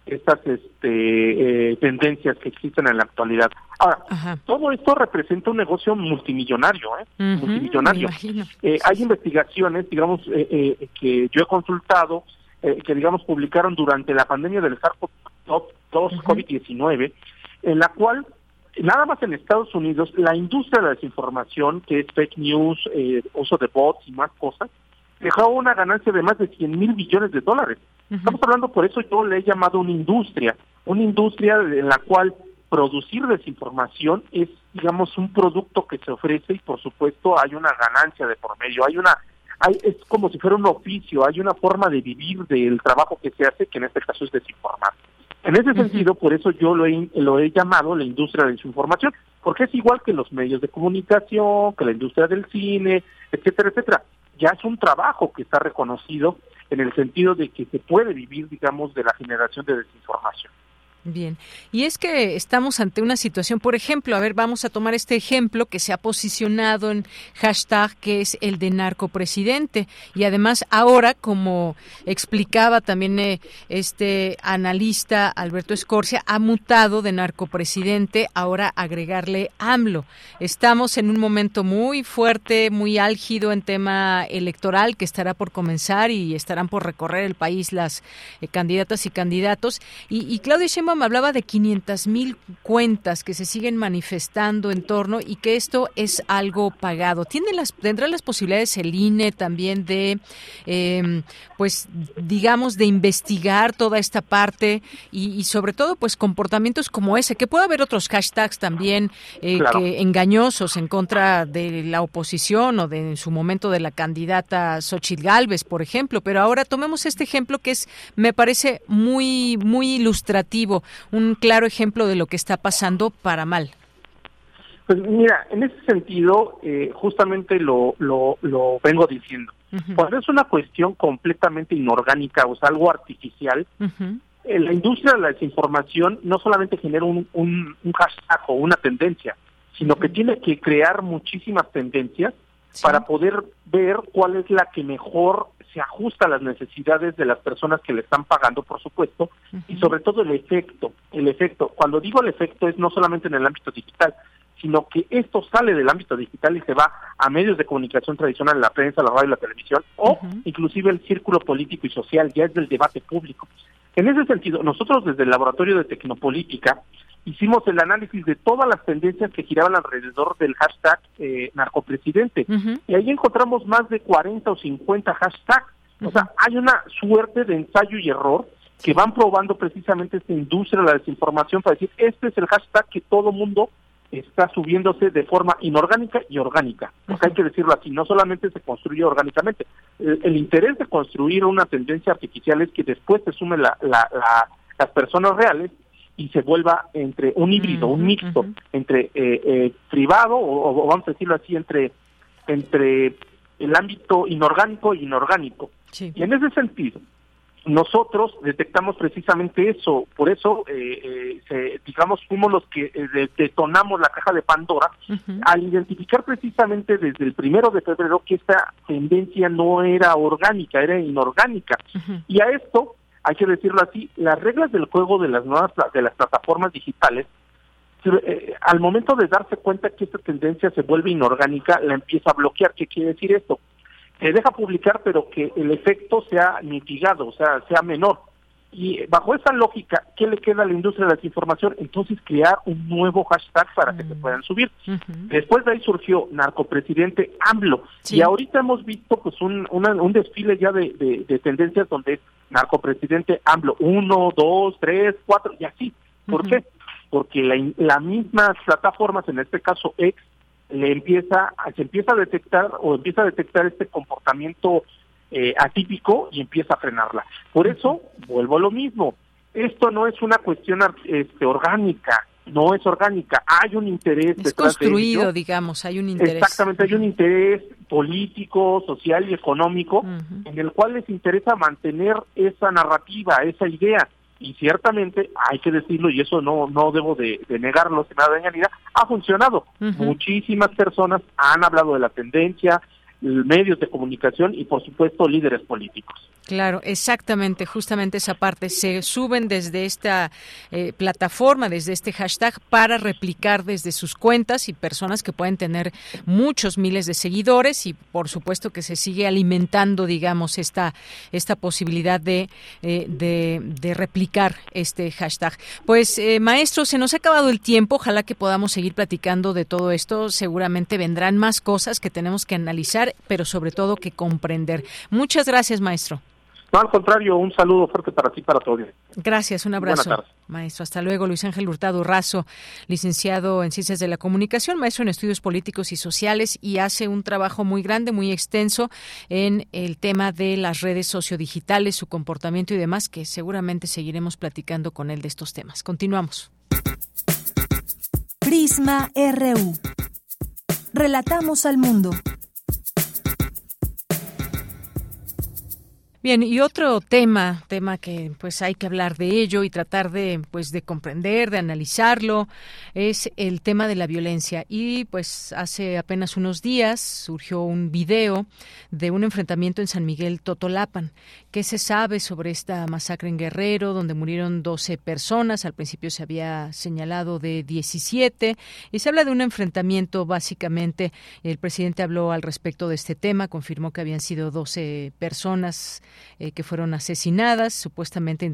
estas este, tendencias que existen en la actualidad. Ahora, todo esto representa un negocio multimillonario, ¿eh? multimillonario. hay investigaciones, digamos, que yo he consultado, que digamos publicaron durante la pandemia del SARS-CoV-2 COVID-19, en la cual nada más en Estados Unidos, la industria de la desinformación, que es fake news, eh, uso de bots y más cosas, dejó una ganancia de más de 100 mil billones de dólares. Estamos hablando, por eso yo le he llamado una industria, una industria en la cual producir desinformación es, digamos, un producto que se ofrece y, por supuesto, hay una ganancia de por medio, hay una hay, es como si fuera un oficio, hay una forma de vivir del trabajo que se hace, que en este caso es desinformar. En ese sentido, por eso yo lo he, lo he llamado la industria de la desinformación, porque es igual que los medios de comunicación, que la industria del cine, etcétera, etcétera. Ya es un trabajo que está reconocido en el sentido de que se puede vivir, digamos, de la generación de desinformación. Bien, y es que estamos ante una situación, por ejemplo, a ver, vamos a tomar este ejemplo que se ha posicionado en hashtag, que es el de narcopresidente. Y además ahora, como explicaba también eh, este analista Alberto Escorcia, ha mutado de narcopresidente, ahora agregarle AMLO. Estamos en un momento muy fuerte, muy álgido en tema electoral que estará por comenzar y estarán por recorrer el país las eh, candidatas y candidatos. Y, y Claudia me hablaba de 500 mil cuentas que se siguen manifestando en torno y que esto es algo pagado. ¿Tiene las, ¿Tendrá las posibilidades el INE también de, em, pues, digamos, de investigar toda esta parte y, sobre todo, pues, comportamientos como ese? Que puede haber otros hashtags también eh, que, engañosos en contra de la oposición o de en su momento de la candidata Xochitl Galvez, por ejemplo. Pero ahora tomemos este ejemplo que es, me parece muy, muy ilustrativo un claro ejemplo de lo que está pasando para mal. Pues mira, en ese sentido, eh, justamente lo, lo, lo vengo diciendo. Cuando es una cuestión completamente inorgánica, o sea, algo artificial, eh, la industria de la desinformación no solamente genera un, un, hashtag o una tendencia, sino que tiene que crear muchísimas tendencias para poder ver cuál es la que mejor se ajusta a las necesidades de las personas que le están pagando, por supuesto, y sobre todo el efecto. El efecto, cuando digo el efecto es no solamente en el ámbito digital, sino que esto sale del ámbito digital y se va a medios de comunicación tradicional, la prensa, la radio la televisión, o inclusive el círculo político y social, ya es del debate público. En ese sentido, nosotros desde el Laboratorio de Tecnopolítica hicimos el análisis de todas las tendencias que giraban alrededor del hashtag eh, narcopresidente. Y ahí encontramos más de 40 o 50 hashtags. O sea, hay una suerte de ensayo y error que van probando precisamente esta industria de la desinformación para decir, este es el hashtag que todo mundo está subiéndose de forma inorgánica y orgánica. Porque hay que decirlo así, no solamente se construye orgánicamente. El, interés de construir una tendencia artificial es que después se sume la, las personas reales y se vuelva entre un híbrido, un mixto entre eh, eh, privado o, vamos a decirlo así entre entre el ámbito inorgánico y inorgánico. Y en ese sentido, nosotros detectamos precisamente eso, por eso, eh, eh digamos, fuimos los que detonamos la caja de Pandora al identificar precisamente desde el primero de febrero que esta tendencia no era orgánica, era inorgánica. Y a esto hay que decirlo así, las reglas del juego de las nuevas de las plataformas digitales, eh, al momento de darse cuenta que esta tendencia se vuelve inorgánica, la empieza a bloquear. ¿Qué quiere decir esto? Que deja publicar, pero que el efecto sea mitigado, o sea, sea menor. Y bajo esa lógica, ¿qué le queda a la industria de la desinformación? Entonces crear un nuevo hashtag para que se mm. puedan subir. Después de ahí surgió narcopresidente AMLO. Y ahorita hemos visto pues un, un desfile ya de, de, tendencias donde es narcopresidente AMLO uno, dos, tres, cuatro y así. ¿Por qué? Porque la, las mismas plataformas, en este caso X, le empieza, se empieza a detectar o empieza a detectar este comportamiento eh, atípico y empieza a frenarla. Por eso, vuelvo a lo mismo, esto no es una cuestión este, orgánica, no es orgánica, hay un interés. Es construido, digamos, hay un interés. Exactamente, hay un interés político, social y económico en el cual les interesa mantener esa narrativa, esa idea. Y ciertamente, hay que decirlo, y eso no no debo de, negarlo, nada Yanira, ha funcionado. Muchísimas personas han hablado de la tendencia, medios de comunicación y, por supuesto, líderes políticos. Claro, exactamente, justamente esa parte. Se suben desde esta eh, plataforma, desde este hashtag, para replicar desde sus cuentas y personas que pueden tener muchos miles de seguidores y, por supuesto, que se sigue alimentando, digamos, esta, esta posibilidad de, eh, de, replicar este hashtag. Pues, eh, maestro, se nos ha acabado el tiempo. Ojalá que podamos seguir platicando de todo esto. Seguramente vendrán más cosas que tenemos que analizar, pero sobre todo que comprender. Muchas gracias, maestro. No, al contrario, un saludo fuerte para ti, para todos. Gracias, un abrazo. Maestro, hasta luego. Luis Ángel Hurtado Razo, licenciado en Ciencias de la Comunicación, maestro en Estudios Políticos y Sociales y hace un trabajo muy grande, muy extenso en el tema de las redes sociodigitales, su comportamiento y demás, que seguramente seguiremos platicando con él de estos temas. Continuamos. Prisma RU. Relatamos al mundo. Bien, y otro tema, tema que pues hay que hablar de ello y tratar de pues de comprender, de analizarlo, es el tema de la violencia. Y pues hace apenas unos días surgió un video de un enfrentamiento en San Miguel Totolapan. ¿Qué se sabe sobre esta masacre en Guerrero, donde murieron 12 personas? Al principio se había señalado de 17 y se habla de un enfrentamiento básicamente. El presidente habló al respecto de este tema, confirmó que habían sido 12 personas eh, que fueron asesinadas, supuestamente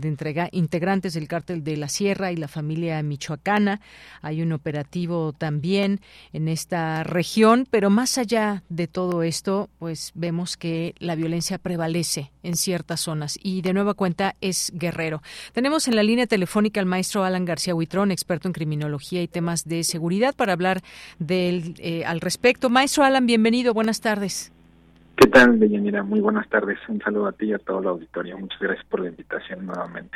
integrantes del cártel de la Sierra y la familia michoacana. Hay un operativo también en esta región, pero más allá de todo esto, pues vemos que la violencia prevalece en ciertas zonas y de nueva cuenta es guerrero. Tenemos en la línea telefónica al maestro Alan García Huitrón, experto en criminología y temas de seguridad, para hablar del, eh, al respecto. Maestro Alan, bienvenido, buenas tardes. ¿Qué tal, Deyanira? Muy buenas tardes. Un saludo a ti y a todo el auditorio. Muchas gracias por la invitación nuevamente.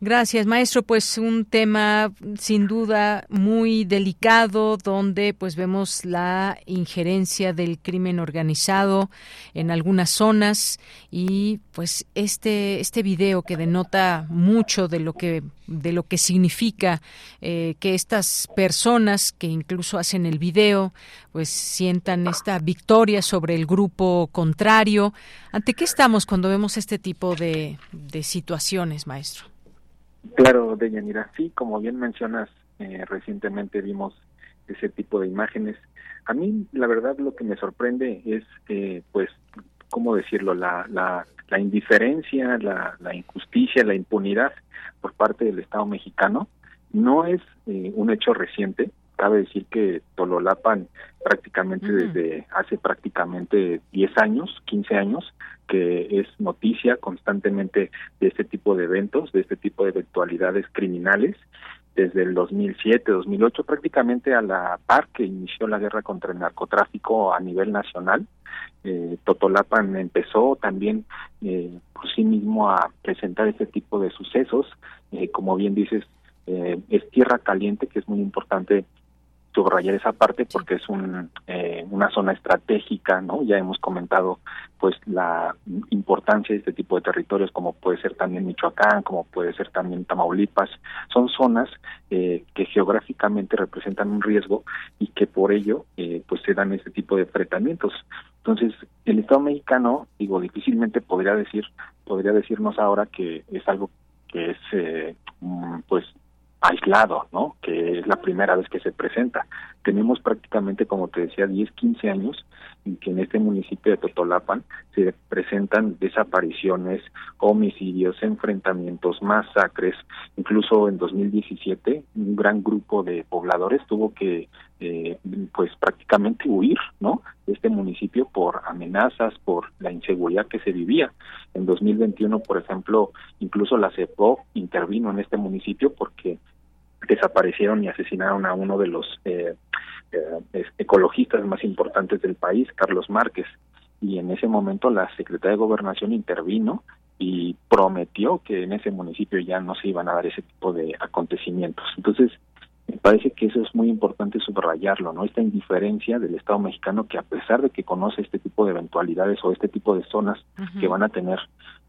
Gracias, maestro. Pues un tema sin duda muy delicado donde pues vemos la injerencia del crimen organizado en algunas zonas y pues este este video que denota mucho de lo que de lo que significa eh, que estas personas que incluso hacen el video pues sientan esta victoria sobre el grupo contrario. ¿Ante qué estamos cuando vemos este tipo de, de situaciones, maestro? Claro, Deyanira, sí, como bien mencionas, eh, recientemente vimos ese tipo de imágenes. A mí, la verdad, lo que me sorprende es, eh, pues, ¿cómo decirlo? La, la, la indiferencia, la, la injusticia, la impunidad por parte del Estado mexicano. No es eh, un hecho reciente, cabe decir que Tololapan prácticamente desde hace prácticamente 10 años, 15 años, que es noticia constantemente de este tipo de eventos, de este tipo de eventualidades criminales. Desde el 2007, 2008, prácticamente a la par que inició la guerra contra el narcotráfico a nivel nacional, eh, Totolapan empezó también eh, por sí mismo a presentar este tipo de sucesos. Eh, como bien dices, eh, es tierra caliente, que es muy importante subrayar esa parte porque es un, eh, una zona estratégica, ¿no? Ya hemos comentado pues la importancia de este tipo de territorios como puede ser también Michoacán, como puede ser también Tamaulipas, son zonas eh, que geográficamente representan un riesgo y que por ello eh, pues se dan este tipo de enfrentamientos. Entonces, el Estado mexicano, digo, difícilmente podría decir, podría decirnos ahora que es algo que es eh, mm, pues aislado, ¿no? Que es la primera vez que se presenta. Tenemos prácticamente, como te decía, 10, 15 años en que en este municipio de Totolapan se presentan desapariciones, homicidios, enfrentamientos, masacres. Incluso en 2017 un gran grupo de pobladores tuvo que, eh, pues prácticamente huir, ¿no? De este municipio por amenazas, por la inseguridad que se vivía. En 2021, por ejemplo, incluso la CEPO intervino en este municipio porque desaparecieron y asesinaron a uno de los eh, eh, ecologistas más importantes del país, Carlos Márquez. Y en ese momento la Secretaría de Gobernación intervino y prometió que en ese municipio ya no se iban a dar ese tipo de acontecimientos. Entonces, me parece que eso es muy importante subrayarlo, ¿no? Esta indiferencia del Estado mexicano que a pesar de que conoce este tipo de eventualidades o este tipo de zonas que van a tener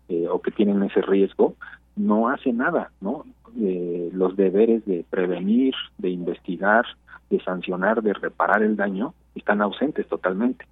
eh, o que tienen ese riesgo, no hace nada, ¿no? Eh, los deberes de prevenir, de investigar, de sancionar, de reparar el daño, están ausentes totalmente.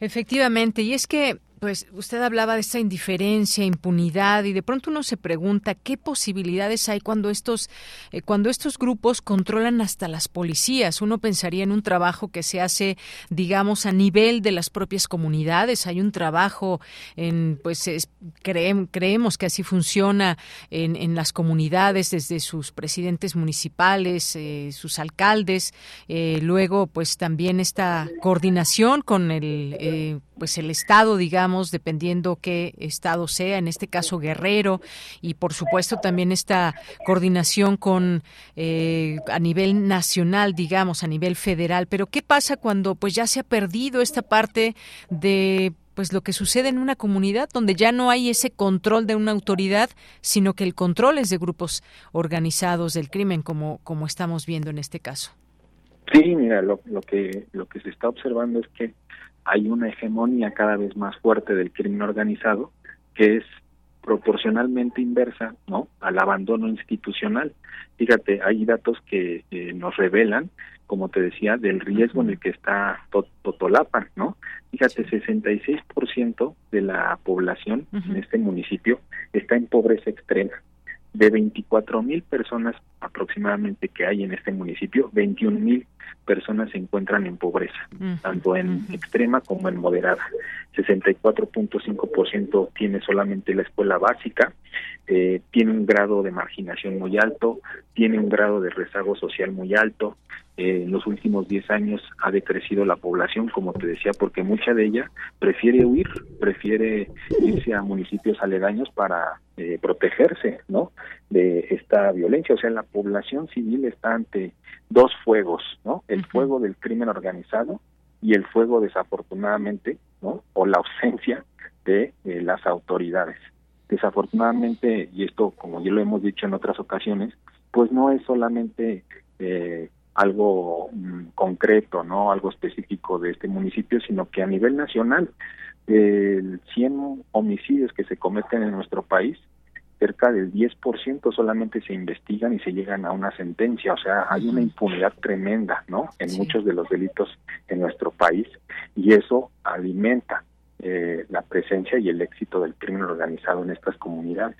Efectivamente, y es que pues usted hablaba de esta indiferencia, impunidad y de pronto uno se pregunta qué posibilidades hay cuando estos eh, cuando estos grupos controlan hasta las policías. Uno pensaría en un trabajo que se hace, digamos, a nivel de las propias comunidades. Hay un trabajo en, pues creemos que así funciona en, en, las comunidades desde sus presidentes municipales, eh, sus alcaldes, eh, luego pues también esta coordinación con el pues el estado, digamos, dependiendo qué estado sea, en este caso Guerrero, y por supuesto también esta coordinación con eh, a nivel nacional, digamos, a nivel federal. Pero qué pasa cuando pues ya se ha perdido esta parte de pues lo que sucede en una comunidad donde ya no hay ese control de una autoridad, sino que el control es de grupos organizados del crimen, como, como estamos viendo en este caso. Sí, mira, lo, lo que lo que se está observando es que hay una hegemonía cada vez más fuerte del crimen organizado que es proporcionalmente inversa no al abandono institucional. Fíjate hay datos que nos revelan como te decía del riesgo en el que está Totolapan no fíjate 66% de la población en este municipio está en pobreza extrema. De 24 mil personas aproximadamente que hay en este municipio, 21 mil personas se encuentran en pobreza, tanto en extrema como en moderada. 64.5% tiene solamente la escuela básica, eh, tiene un grado de marginación muy alto, tiene un grado de rezago social muy alto. Eh, en los últimos 10 años ha decrecido la población, como te decía, porque mucha de ella prefiere huir, prefiere irse a municipios aledaños para eh, protegerse, ¿no? De esta violencia. O sea, la población civil está ante dos fuegos, ¿no? El fuego del crimen organizado y el fuego, desafortunadamente, ¿no? O la ausencia de eh, las autoridades. Desafortunadamente, y esto, como ya lo hemos dicho en otras ocasiones, pues no es solamente eh, algo mm, concreto, no algo específico de este municipio, sino que a nivel nacional, el 100 homicidios que se cometen en nuestro país, cerca del 10% solamente se investigan y se llegan a una sentencia, o sea, hay una impunidad tremenda, ¿no? En muchos de los delitos en nuestro país y eso alimenta eh, la presencia y el éxito del crimen organizado en estas comunidades.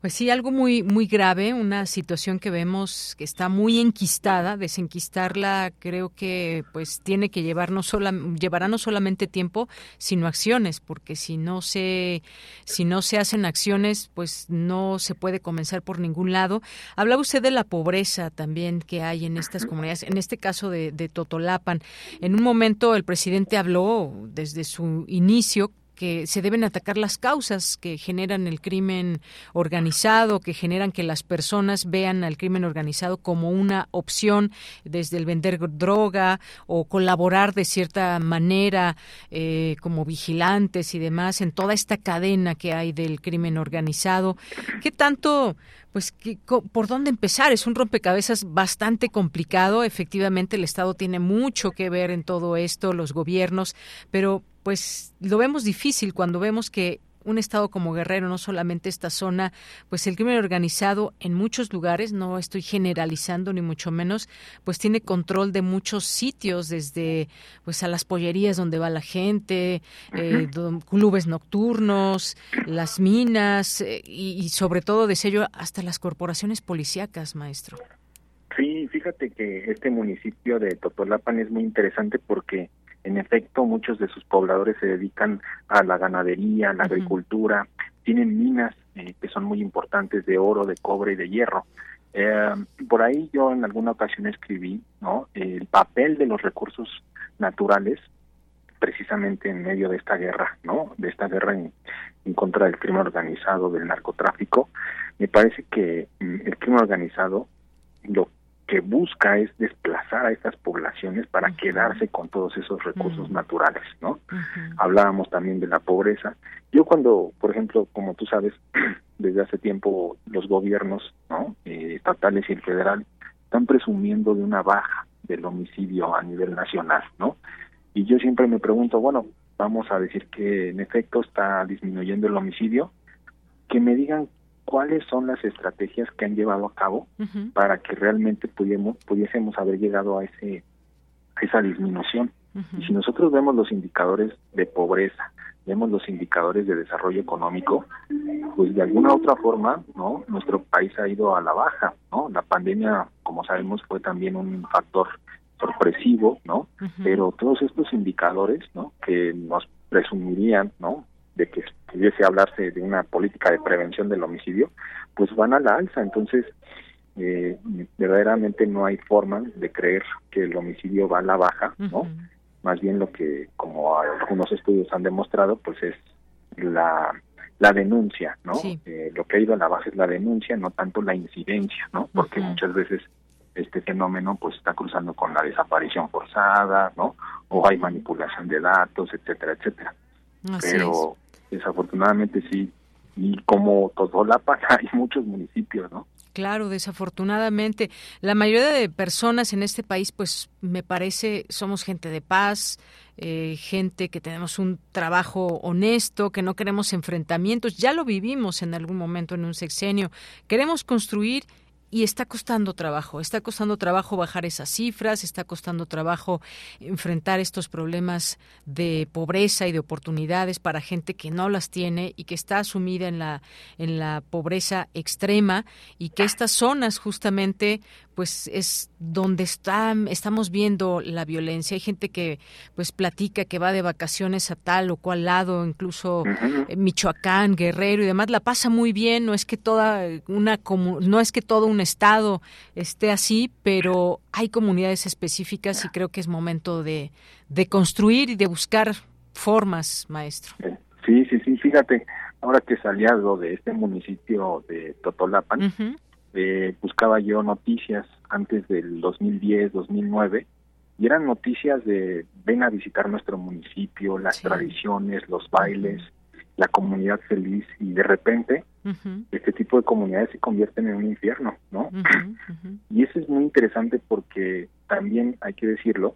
Pues sí, algo muy muy grave, una situación que vemos que está muy enquistada, desenquistarla creo que pues tiene que llevar no sola, llevará no solamente tiempo, sino acciones, porque si no se si no se hacen acciones, pues no se puede comenzar por ningún lado. Hablaba usted de la pobreza también que hay en estas comunidades, en este caso de, de Totolapan. En un momento el presidente habló desde su inicio que se deben atacar las causas que generan el crimen organizado, que generan que las personas vean al crimen organizado como una opción desde el vender droga o colaborar de cierta manera eh, como vigilantes y demás en toda esta cadena que hay del crimen organizado. ¿Qué tanto pues por dónde empezar es un rompecabezas bastante complicado efectivamente el estado tiene mucho que ver en todo esto los gobiernos pero pues lo vemos difícil cuando vemos que un estado como Guerrero, no solamente esta zona, pues el crimen organizado en muchos lugares, no estoy generalizando ni mucho menos, pues tiene control de muchos sitios, desde pues a las pollerías donde va la gente, eh, clubes nocturnos, las minas eh, y, y, sobre todo, deseo yo, hasta las corporaciones policíacas, maestro. Sí, fíjate que este municipio de Totolapan es muy interesante porque en efecto, muchos de sus pobladores se dedican a la ganadería, a la agricultura, tienen minas eh, que son muy importantes de oro, de cobre y de hierro. Eh, por ahí yo en alguna ocasión escribí ¿no? el papel de los recursos naturales precisamente en medio de esta guerra, ¿no? De esta guerra en, en contra del crimen organizado, del narcotráfico. Me parece que mm, el crimen organizado lo que busca es desplazar a estas poblaciones para quedarse con todos esos recursos naturales, ¿no? Hablábamos también de la pobreza. Yo cuando, por ejemplo, como tú sabes, [CLEARS THROAT] desde hace tiempo los gobiernos, ¿no? Eh, estatales y el federal están presumiendo de una baja del homicidio a nivel nacional, ¿no? Y yo siempre me pregunto, bueno, vamos a decir que en efecto está disminuyendo el homicidio, que me digan cuáles son las estrategias que han llevado a cabo para que realmente pudiésemos, pudiésemos haber llegado a ese a esa disminución. Y si nosotros vemos los indicadores de pobreza, vemos los indicadores de desarrollo económico, pues de alguna otra forma, ¿no? Nuestro país ha ido a la baja, ¿no? La pandemia, como sabemos, fue también un factor sorpresivo, ¿no? Pero todos estos indicadores, ¿no? Que nos presumirían, ¿no? De que pudiese hablarse de una política de prevención del homicidio, pues van a la alza. Entonces, eh, verdaderamente no hay forma de creer que el homicidio va a la baja, ¿no? Más bien lo que, como algunos estudios han demostrado, pues es la, la denuncia, ¿no? Eh, lo que ha ido a la baja es la denuncia, no tanto la incidencia, ¿no? Porque muchas veces este fenómeno pues está cruzando con la desaparición forzada, ¿no? O hay manipulación de datos, etcétera, etcétera. Pero desafortunadamente sí, y como Totolapa [LAUGHS] hay muchos municipios, ¿no? Claro, desafortunadamente. La mayoría de personas en este país, pues me parece, somos gente de paz, eh, gente que tenemos un trabajo honesto, que no queremos enfrentamientos. Ya lo vivimos en algún momento en un sexenio. Queremos construir y está costando trabajo, está costando trabajo bajar esas cifras, está costando trabajo enfrentar estos problemas de pobreza y de oportunidades para gente que no las tiene y que está sumida en la en la pobreza extrema y que estas zonas justamente pues es donde está, estamos viendo la violencia. Hay gente que pues platica que va de vacaciones a tal o cual lado, incluso Michoacán, Guerrero y demás, la pasa muy bien, no es que toda una no es que todo un estado esté así, pero hay comunidades específicas y creo que es momento de, de construir y de buscar formas, maestro. Sí, sí, sí, fíjate, ahora que salía algo de este municipio de Totolapan, eh, buscaba yo noticias antes del 2010, 2009, y eran noticias de ven a visitar nuestro municipio, las tradiciones, los bailes, la comunidad feliz, y de repente este tipo de comunidades se convierten en un infierno, ¿no? [CLEARS THROAT] Y eso es muy interesante porque también hay que decirlo,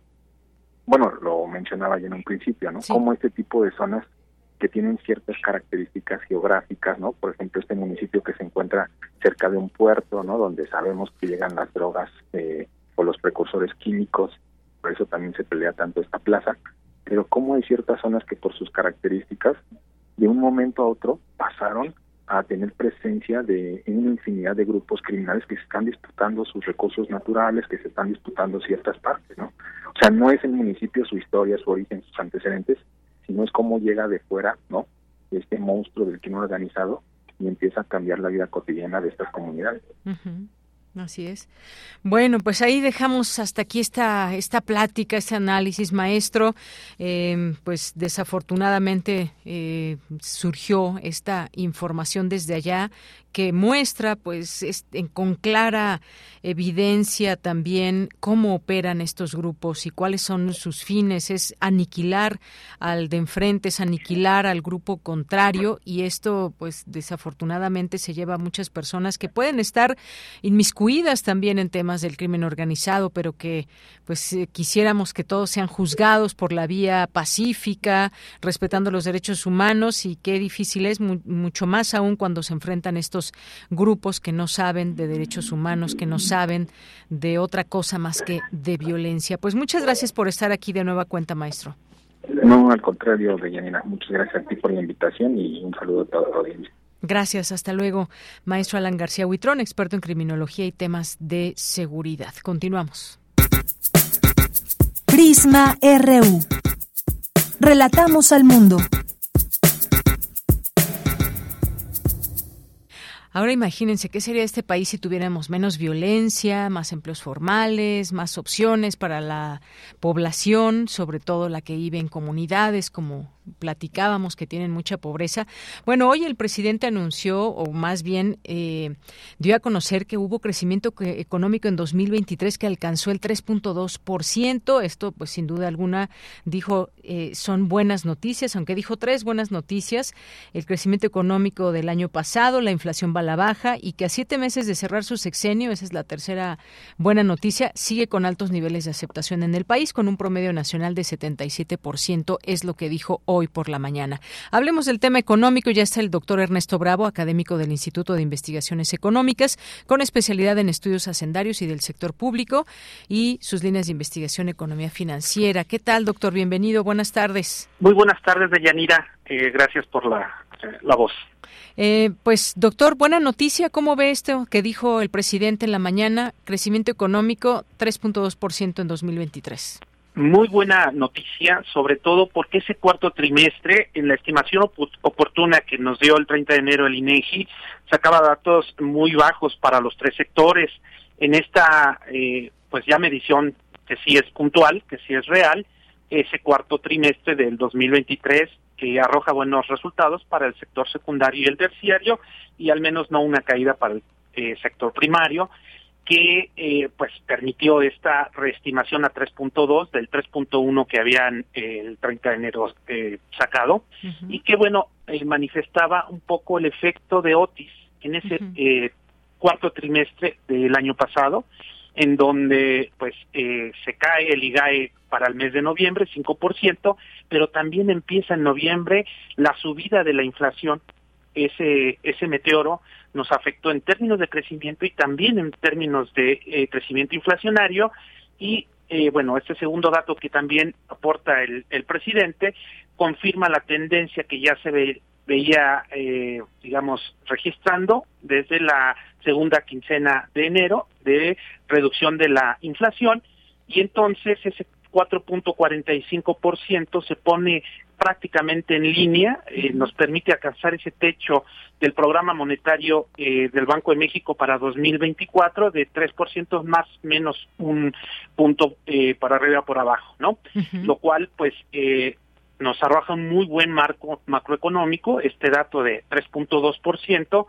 bueno, lo mencionaba yo en un principio, ¿no? Como este tipo de zonas que tienen ciertas características geográficas, ¿no? Por ejemplo, este municipio que se encuentra cerca de un puerto, ¿no? Donde sabemos que llegan las drogas eh, o los precursores químicos, por eso también se pelea tanto esta plaza, pero como hay ciertas zonas que por sus características, de un momento a otro, pasaron a tener presencia de una infinidad de grupos criminales que se están disputando sus recursos naturales, que se están disputando ciertas partes, ¿no? O sea, no es el municipio su historia, su origen, sus antecedentes, sino es cómo llega de fuera, ¿no? Este monstruo del crimen organizado y empieza a cambiar la vida cotidiana de estas comunidades. Así es. Bueno, pues ahí dejamos hasta aquí esta, esta plática, este análisis, maestro. Eh, pues desafortunadamente eh, surgió esta información desde allá que muestra pues con clara evidencia también cómo operan estos grupos y cuáles son sus fines es aniquilar al de enfrente es aniquilar al grupo contrario y esto pues desafortunadamente se lleva a muchas personas que pueden estar inmiscuidas también en temas del crimen organizado pero que pues eh, quisiéramos que todos sean juzgados por la vía pacífica respetando los derechos humanos y qué difícil es mucho más aún cuando se enfrentan estos grupos que no saben de derechos humanos, que no saben de otra cosa más que de violencia. Pues muchas gracias por estar aquí de nueva cuenta, maestro. No, al contrario, Deyanira. Muchas gracias a ti por la invitación y un saludo a toda la audiencia. Gracias, hasta luego. Maestro Alan García Huitrón, experto en criminología y temas de seguridad. Continuamos. Prisma RU. Relatamos al mundo. Ahora imagínense qué sería este país si tuviéramos menos violencia, más empleos formales, más opciones para la población, sobre todo la que vive en comunidades como platicábamos que tienen mucha pobreza. Bueno, hoy el presidente anunció, o más bien eh, dio a conocer que hubo crecimiento económico en 2023 que alcanzó el 3.2%. Esto, pues sin duda alguna, dijo, eh, son buenas noticias, aunque dijo tres buenas noticias. El crecimiento económico del año pasado, la inflación va a la baja y que a siete meses de cerrar su sexenio, esa es la tercera buena noticia, sigue con altos niveles de aceptación en el país, con un promedio nacional de 77%, es lo que dijo hoy por la mañana. Hablemos del tema económico, ya está el doctor Ernesto Bravo, académico del Instituto de Investigaciones Económicas, con especialidad en estudios hacendarios y del sector público y sus líneas de investigación economía financiera. ¿Qué tal, doctor? Bienvenido, buenas tardes. Muy buenas tardes, Deyanira. Eh, gracias por la, eh, la voz. Eh, pues, doctor, buena noticia. ¿Cómo ve esto que dijo el presidente en la mañana? Crecimiento económico 3.2% en 2023. Muy buena noticia, sobre todo porque ese cuarto trimestre, en la estimación oportuna que nos dio el 30 de enero el INEGI, sacaba datos muy bajos para los tres sectores. En esta, eh, pues ya medición que sí es puntual, que sí es real, ese cuarto trimestre del 2023 que arroja buenos resultados para el sector secundario y el terciario y al menos no una caída para el eh, sector primario que eh, pues permitió esta reestimación a 3.2 del 3.1 que habían eh, el 30 de enero sacado y que bueno manifestaba un poco el efecto de Otis en ese cuarto trimestre del año pasado en donde pues eh, se cae el IGAE para el mes de noviembre, 5%, pero también empieza en noviembre la subida de la inflación. Ese, ese meteoro nos afectó en términos de crecimiento y también en términos de eh, crecimiento inflacionario. Y eh, bueno, este segundo dato que también aporta el, presidente confirma la tendencia que ya se ve, veía, eh, digamos, registrando desde la segunda quincena de enero de reducción de la inflación. Y entonces ese 4.45% se pone prácticamente en línea, eh, nos permite alcanzar ese techo del programa monetario eh, del Banco de México para 2024 de 3% más menos un punto eh, para arriba por abajo, ¿no? Lo cual pues eh, nos arroja un muy buen marco macroeconómico, este dato de 3.2%,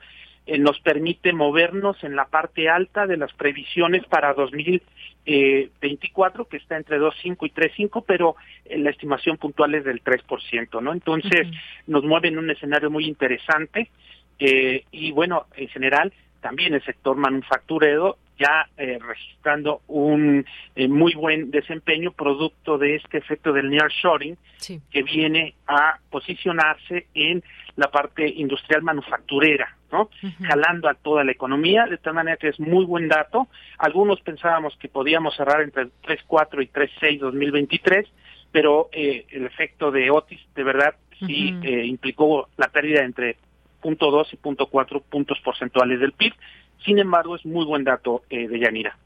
eh, nos permite movernos en la parte alta de las previsiones para 2024, que está entre 2.5 y 3.5, pero eh, la estimación puntual es del 3%, ¿no? Entonces, nos mueve en un escenario muy interesante eh, y, bueno, en general, también el sector manufacturero ya eh, registrando un eh, muy buen desempeño producto de este efecto del nearshoring que viene a posicionarse en la parte industrial manufacturera, ¿no? Jalando a toda la economía, de tal manera que es muy buen dato. Algunos pensábamos que podíamos cerrar entre 3.4 y 3.6 2023, pero eh, el efecto de Otis de verdad sí implicó la pérdida entre 0.2 y 0.4 puntos porcentuales del PIB. Sin embargo, es muy buen dato eh, de Yanira.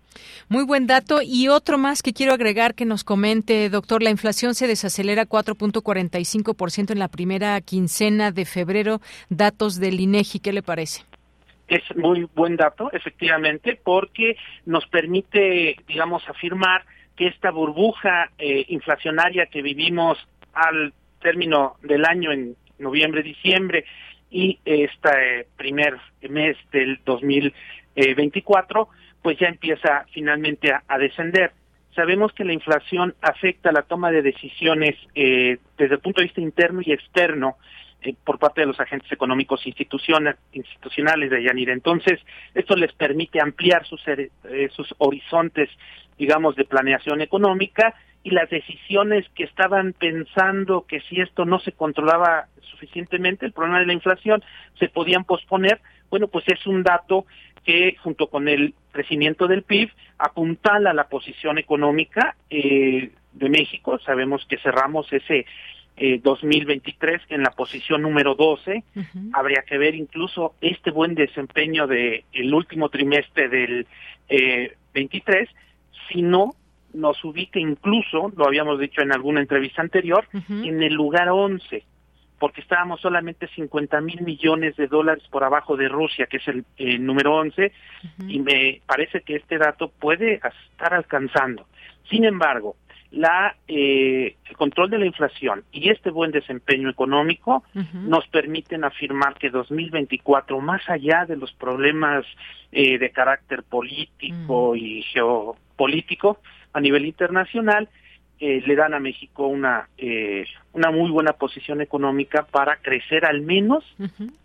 Muy buen dato. Y otro más que quiero agregar que nos comente, doctor, la inflación se desacelera 4.45% en la primera quincena de febrero. Datos del INEGI, ¿qué le parece? Es muy buen dato, efectivamente, porque nos permite, digamos, afirmar que esta burbuja eh, inflacionaria que vivimos al término del año en noviembre, diciembre, y este primer mes del 2024 pues ya empieza finalmente a, descender. Sabemos que la inflación afecta la toma de decisiones eh, desde el punto de vista interno y externo eh, por parte de los agentes económicos institucionales, de Yanira. Entonces, esto les permite ampliar sus, eh, sus horizontes, digamos, de planeación económica y las decisiones que estaban pensando que si esto no se controlaba suficientemente, el problema de la inflación, se podían posponer, bueno, pues es un dato que junto con el crecimiento del PIB apuntala la posición económica eh, de México. Sabemos que cerramos ese eh, 2023 en la posición número 12. Habría que ver incluso este buen desempeño del el último trimestre del eh, 23, si no nos ubica incluso, lo habíamos dicho en alguna entrevista anterior, en el lugar 11, porque estábamos solamente 50 mil millones de dólares por abajo de Rusia, que es el número 11, y me parece que este dato puede estar alcanzando. Sin embargo, la eh, el control de la inflación y este buen desempeño económico nos permiten afirmar que 2024, más allá de los problemas eh, de carácter político y geopolítico a nivel internacional, eh, le dan a México una eh, una muy buena posición económica para crecer al menos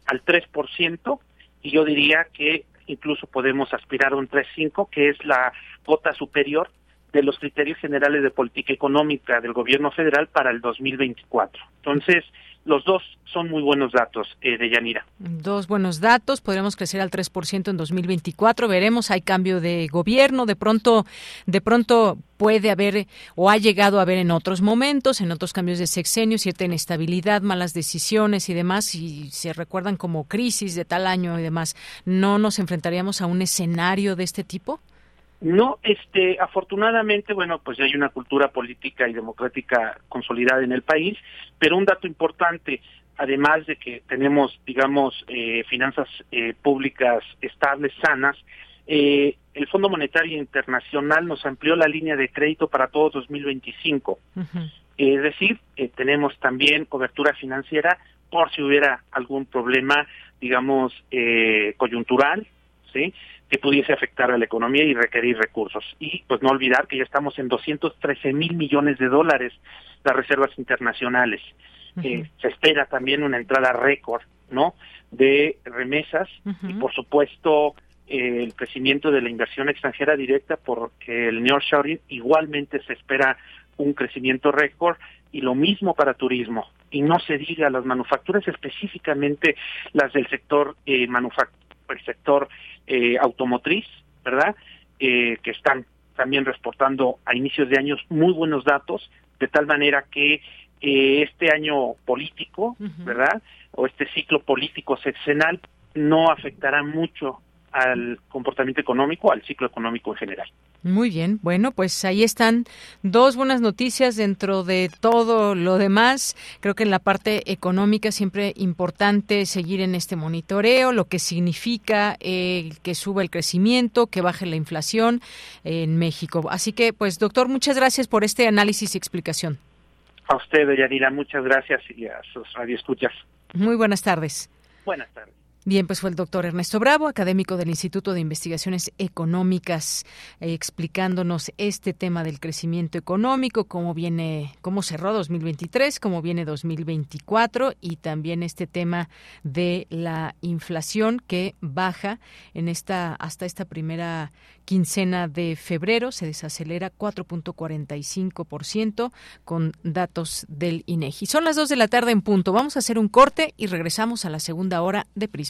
al 3% y yo diría que incluso podemos aspirar a un 3.5 que es la cota superior de los criterios generales de política económica del gobierno federal para el 2024. Entonces, los dos son muy buenos datos eh, de Yanira. Dos buenos datos, podremos crecer al 3% en 2024, veremos, hay cambio de gobierno, de pronto de pronto puede haber o ha llegado a haber en otros momentos, en otros cambios de sexenio, cierta inestabilidad, malas decisiones y demás, y se recuerdan como crisis de tal año y demás. ¿No nos enfrentaríamos a un escenario de este tipo? No, este, afortunadamente, bueno, pues ya hay una cultura política y democrática consolidada en el país, pero un dato importante, además de que tenemos, digamos, eh, finanzas eh, públicas estables, sanas, eh, el Fondo Monetario Internacional nos amplió la línea de crédito para todo 2025. Es decir, tenemos también cobertura financiera por si hubiera algún problema, digamos, coyuntural, ¿sí? que pudiese afectar a la economía y requerir recursos. Y pues no olvidar que ya estamos en 213 mil millones de dólares las reservas internacionales. Eh, se espera también una entrada récord, ¿no? De remesas y por supuesto eh, el crecimiento de la inversión extranjera directa porque el nearshoring igualmente se espera un crecimiento récord y lo mismo para turismo. Y no se diga las manufacturas, específicamente las del sector eh, el sector eh, automotriz, ¿verdad? Eh, que están también reportando a inicios de años muy buenos datos, de tal manera que eh, este año político, ¿verdad? O este ciclo político sexenal no afectará mucho al comportamiento económico, al ciclo económico en general. Muy bien, bueno, pues ahí están dos buenas noticias dentro de todo lo demás. Creo que en la parte económica siempre importante seguir en este monitoreo, lo que significa eh, que suba el crecimiento, que baje la inflación en México. Así que, pues, doctor, muchas gracias por este análisis y explicación. A usted, Yanira, muchas gracias y a sus radioescuchas. Muy buenas tardes. Buenas tardes. Bien, pues fue el doctor Ernesto Bravo, académico del Instituto de Investigaciones Económicas, eh, explicándonos este tema del crecimiento económico, cómo viene, cómo cerró 2023, cómo viene 2024 y también este tema de la inflación que baja en esta hasta esta primera quincena de febrero se desacelera 4.45% con datos del INEGI. Son las 2 de la tarde en punto. Vamos a hacer un corte y regresamos a la segunda hora de Prisma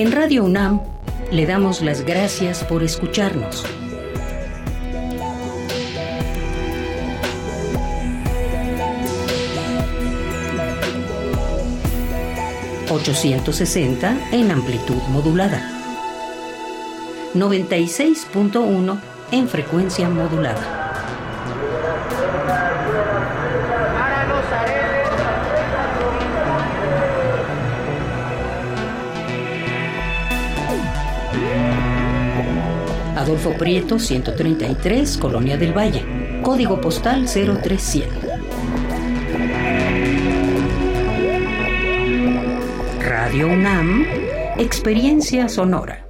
En Radio UNAM le damos las gracias por escucharnos. ...860 en amplitud modulada... ...96.1 en frecuencia modulada. Adolfo Prieto, 133, Colonia del Valle. Código postal 037. Radio UNAM, Experiencia Sonora.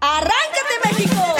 ¡Arráncate, México!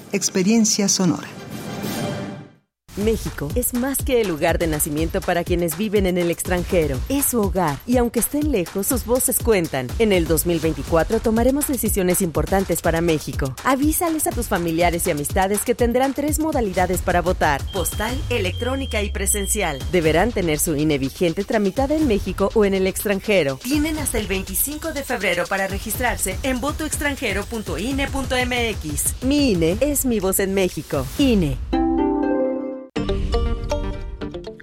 experiencia sonora. México es más que el lugar de nacimiento para quienes viven en el extranjero. Es su hogar y aunque estén lejos, sus voces cuentan. En el 2024 tomaremos decisiones importantes para México. Avísales a tus familiares y amistades que tendrán tres modalidades para votar: postal, electrónica y presencial. Deberán tener su INE vigente tramitada en México o en el extranjero. Tienen hasta el 25 de febrero para registrarse en votoextranjero.ine.mx. Mi INE es mi voz en México. INE.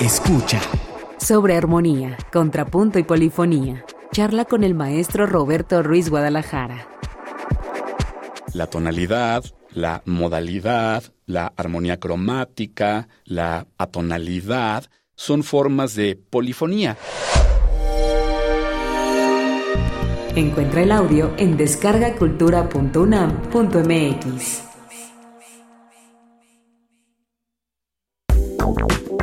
Escucha. Sobre armonía, contrapunto y polifonía. Charla con el maestro Roberto Ruiz Guadalajara. La tonalidad, la modalidad, la armonía cromática, la atonalidad son formas de polifonía. Encuentra el audio en descargacultura.unam.mx.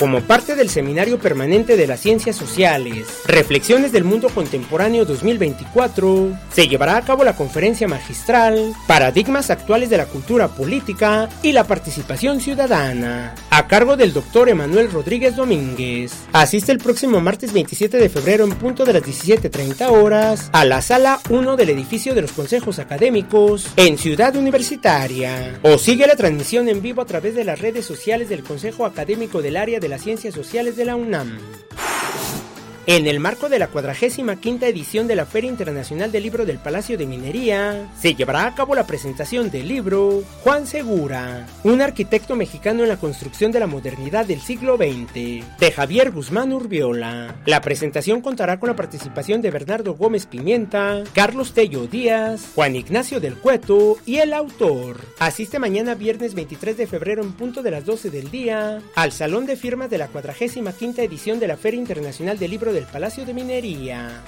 Como parte del Seminario Permanente de las Ciencias Sociales, Reflexiones del Mundo Contemporáneo 2024, se llevará a cabo la conferencia magistral Paradigmas actuales de la cultura política y la participación ciudadana, a cargo del doctor Emanuel Rodríguez Domínguez. Asiste el próximo martes 27 de febrero en punto de las 17.30 horas a la sala 1 del edificio de los consejos académicos en Ciudad Universitaria. O sigue la transmisión en vivo a través de las redes sociales del Consejo Académico del Área de las Ciencias Sociales de la UNAM. En el marco de la 45 edición de la Feria Internacional del Libro del Palacio de Minería, se llevará a cabo la presentación del libro Juan Segura, un arquitecto mexicano en la construcción de la modernidad del siglo XX, de Javier Guzmán Urbiola. La presentación contará con la participación de Bernardo Gómez Pimienta, Carlos Tello Díaz, Juan Ignacio del Cueto y el autor. Asiste mañana viernes 23 de febrero en punto de las 12 del día al Salón de Firmas de la 45 edición de la Feria Internacional del Libro del Palacio de Minería.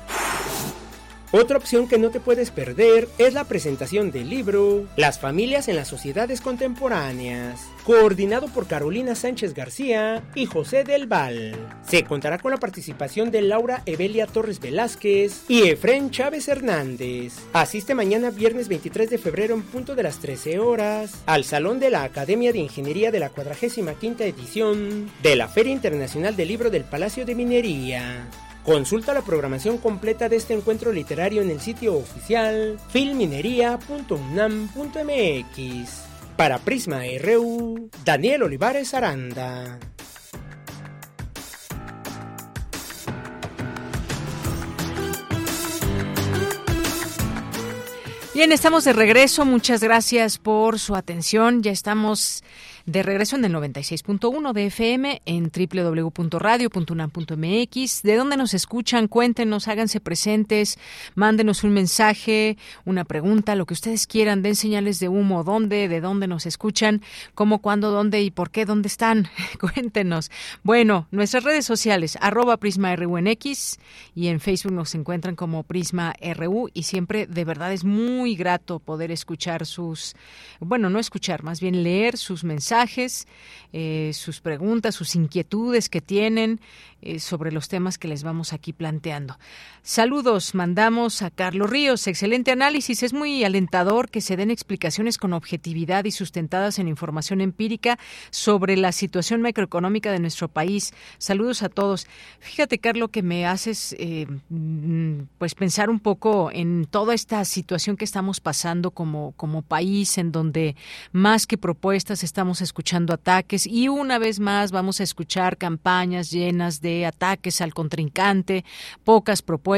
Otra opción que no te puedes perder es la presentación del libro Las familias en las sociedades contemporáneas, coordinado por Carolina Sánchez García y José del Val. Se contará con la participación de Laura Evelia Torres Velázquez y Efren Chávez Hernández. Asiste mañana viernes 23 de febrero en punto de las 13 horas al Salón de la Academia de Ingeniería de la 45 edición de la Feria Internacional del Libro del Palacio de Minería. Consulta la programación completa de este encuentro literario en el sitio oficial filminería.unam.mx. Para Prisma RU, Daniel Olivares Aranda. Bien, estamos de regreso. Muchas gracias por su atención. Ya estamos de regreso en el 96.1 de FM en www.radio.unam.mx. ¿De dónde nos escuchan? Cuéntenos, háganse presentes, mándenos un mensaje, una pregunta, lo que ustedes quieran, den señales de humo, dónde, de dónde nos escuchan, cómo, cuándo, dónde y por qué, dónde están. [LAUGHS] Cuéntenos. Bueno, nuestras redes sociales, arroba Prisma X y en Facebook nos encuentran como Prisma RU y siempre de verdad es muy grato poder escuchar sus, bueno, no escuchar, más bien leer sus mensajes eh, sus preguntas, sus inquietudes que tienen eh, sobre los temas que les vamos aquí planteando. Saludos, mandamos a Carlos Ríos. Excelente análisis. Es muy alentador que se den explicaciones con objetividad y sustentadas en información empírica sobre la situación macroeconómica de nuestro país. Saludos a todos. Fíjate, Carlos, que me haces eh, mm, pues pensar un poco en toda esta situación que estamos pasando como, como país, en donde más que propuestas estamos escuchando ataques y una vez más vamos a escuchar campañas llenas de ataques al contrincante, pocas propuestas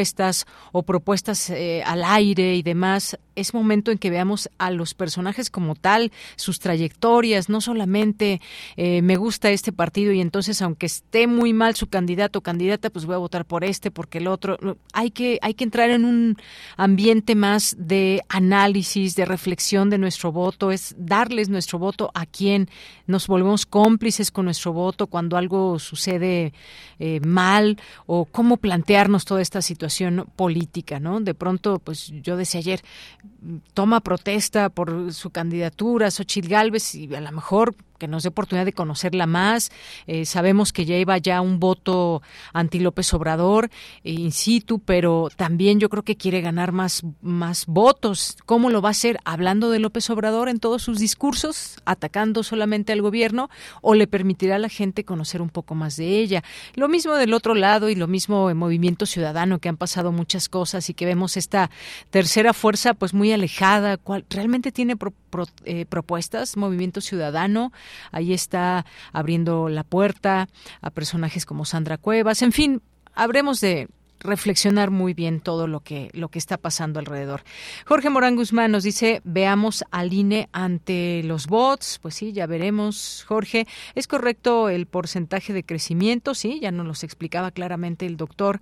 o propuestas eh, al aire y demás. Es momento en que veamos a los personajes como tal, sus trayectorias, no solamente eh, me gusta este partido y entonces aunque esté muy mal su candidato o candidata, pues voy a votar por este porque el otro. Hay que, hay que entrar en un ambiente más de análisis, de reflexión de nuestro voto, es darles nuestro voto a quien nos volvemos cómplices con nuestro voto cuando algo sucede eh, mal o cómo plantearnos toda esta situación política, ¿no? De pronto, pues yo decía ayer, toma protesta por su candidatura, Xochitl Gálvez, y a lo mejor que nos dé oportunidad de conocerla más. Eh, sabemos que lleva ya un voto anti López Obrador eh, in situ, pero también yo creo que quiere ganar más, más votos. ¿Cómo lo va a hacer? ¿Hablando de López Obrador en todos sus discursos, atacando solamente al gobierno, o le permitirá a la gente conocer un poco más de ella? Lo mismo del otro lado y lo mismo en Movimiento Ciudadano, que han pasado muchas cosas y que vemos esta tercera fuerza pues muy alejada. ¿Cuál, ¿Realmente tiene eh, propuestas Movimiento Ciudadano? Ahí está abriendo la puerta a personajes como Sandra Cuevas. En fin, habremos de reflexionar muy bien todo lo que lo que está pasando alrededor. Jorge Morán Guzmán nos dice, veamos al INE ante los bots. Pues sí, ya veremos, Jorge. ¿Es correcto el porcentaje de crecimiento? Sí, ya nos los explicaba claramente el doctor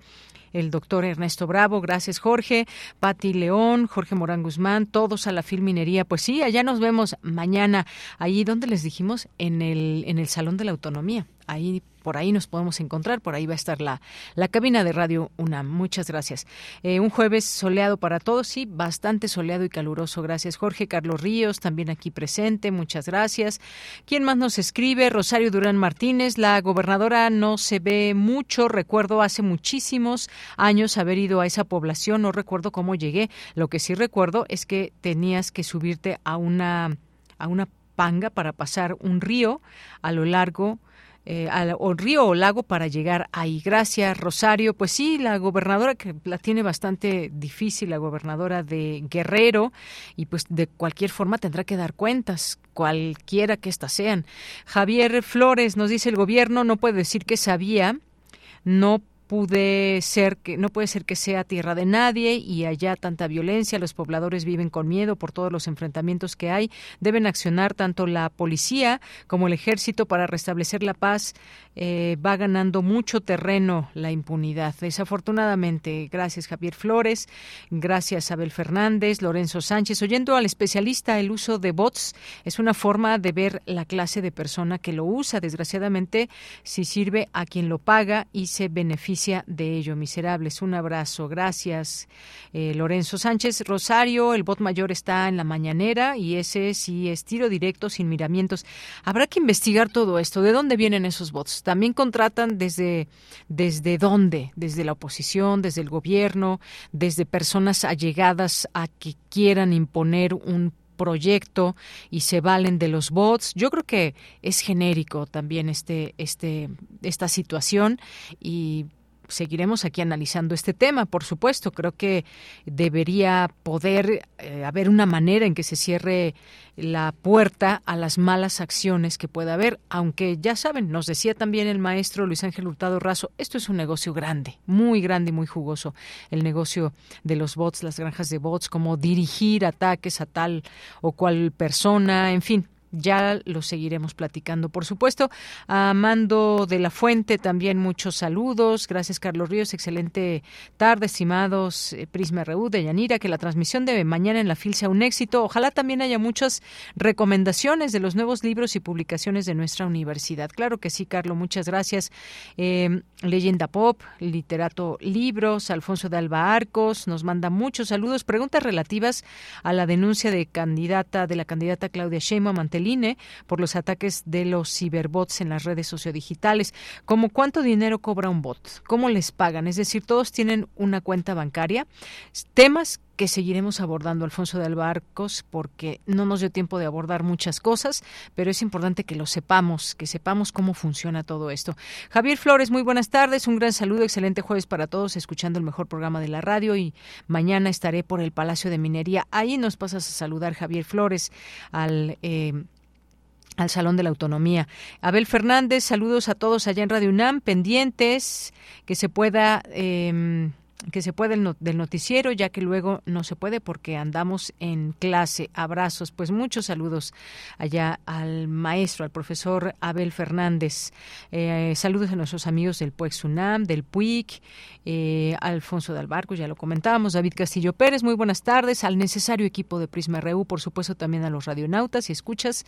el doctor Ernesto Bravo, gracias Jorge, Pati León, Jorge Morán Guzmán, todos a la Filminería. Pues sí, allá nos vemos mañana, ahí donde les dijimos, en el, en el Salón de la Autonomía. Ahí por ahí nos podemos encontrar, por ahí va a estar la, la cabina de Radio UNAM. Muchas gracias. Eh, un jueves soleado para todos, sí, bastante soleado y caluroso. Gracias, Jorge. Carlos Ríos, también aquí presente. Muchas gracias. ¿Quién más nos escribe? Rosario Durán Martínez. La gobernadora no se ve mucho. Recuerdo hace muchísimos años haber ido a esa población. No recuerdo cómo llegué. Lo que sí recuerdo es que tenías que subirte a una, a una panga para pasar un río a lo largo eh, al o río o lago para llegar ahí. Gracias, Rosario. Pues sí, la gobernadora que la tiene bastante difícil, la gobernadora de Guerrero, y pues de cualquier forma tendrá que dar cuentas, cualquiera que éstas sean. Javier Flores nos dice el gobierno no puede decir que sabía, no pude ser que no puede ser que sea tierra de nadie y allá tanta violencia, los pobladores viven con miedo por todos los enfrentamientos que hay, deben accionar tanto la policía como el ejército para restablecer la paz. Eh, va ganando mucho terreno la impunidad. Desafortunadamente, gracias Javier Flores, gracias Abel Fernández, Lorenzo Sánchez. Oyendo al especialista, el uso de bots es una forma de ver la clase de persona que lo usa. Desgraciadamente, si sirve a quien lo paga y se beneficia de ello. Miserables, un abrazo. Gracias, eh, Lorenzo Sánchez. Rosario, el bot mayor está en la mañanera y ese sí es tiro directo sin miramientos. Habrá que investigar todo esto. ¿De dónde vienen esos bots? También contratan desde, desde dónde? Desde la oposición, desde el gobierno, desde personas allegadas a que quieran imponer un proyecto y se valen de los bots. Yo creo que es genérico también este, este, esta situación y seguiremos aquí analizando este tema, por supuesto. Creo que debería poder eh, haber una manera en que se cierre la puerta a las malas acciones que pueda haber, aunque ya saben, nos decía también el maestro Luis Ángel Hurtado Razo, esto es un negocio grande, muy grande y muy jugoso, el negocio de los bots, las granjas de bots, como dirigir ataques a tal o cual persona, en fin, ya lo seguiremos platicando, por supuesto. A Mando de la Fuente también muchos saludos. Gracias, Carlos Ríos. Excelente tarde, estimados eh, Prisma RU de Yanira. Que la transmisión de mañana en la FIL sea un éxito. Ojalá también haya muchas recomendaciones de los nuevos libros y publicaciones de nuestra universidad. Claro que sí, Carlos. Muchas gracias. Eh, Leyenda Pop, Literato Libros, Alfonso de Alba Arcos nos manda muchos saludos. Preguntas relativas a la denuncia de candidata de la candidata Claudia Sheinbaum ante INE por los ataques de los ciberbots en las redes sociodigitales. ¿Cómo cuánto dinero cobra un bot? ¿Cómo les pagan? Es decir, todos tienen una cuenta bancaria. Temas que seguiremos abordando, Alfonso de Albarcos, porque no nos dio tiempo de abordar muchas cosas, pero es importante que lo sepamos, que sepamos cómo funciona todo esto. Javier Flores, muy buenas tardes, un gran saludo, excelente jueves para todos, escuchando el mejor programa de la radio y mañana estaré por el Palacio de Minería. Ahí nos pasas a saludar, Javier Flores, al... Eh, al Salón de la Autonomía. Abel Fernández, saludos a todos allá en Radio UNAM, pendientes, que se pueda eh, que se puede del noticiero, ya que luego no se puede porque andamos en clase. Abrazos, pues muchos saludos allá al maestro, al profesor Abel Fernández. Eh, saludos a nuestros amigos del PUEX UNAM, del PUIC, eh, Alfonso de Albarco, ya lo comentábamos, David Castillo Pérez, muy buenas tardes, al necesario equipo de Prisma RU, por supuesto también a los radionautas y escuchas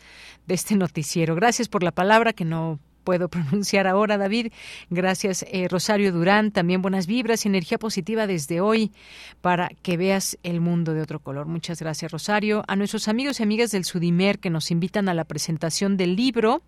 de este noticiero. Gracias por la palabra que no puedo [LAUGHS] pronunciar ahora, David. Gracias, eh, Rosario Durán. También buenas vibras y energía positiva desde hoy para que veas el mundo de otro color. Muchas gracias, Rosario. A nuestros amigos y amigas del Sudimer que nos invitan a la presentación del libro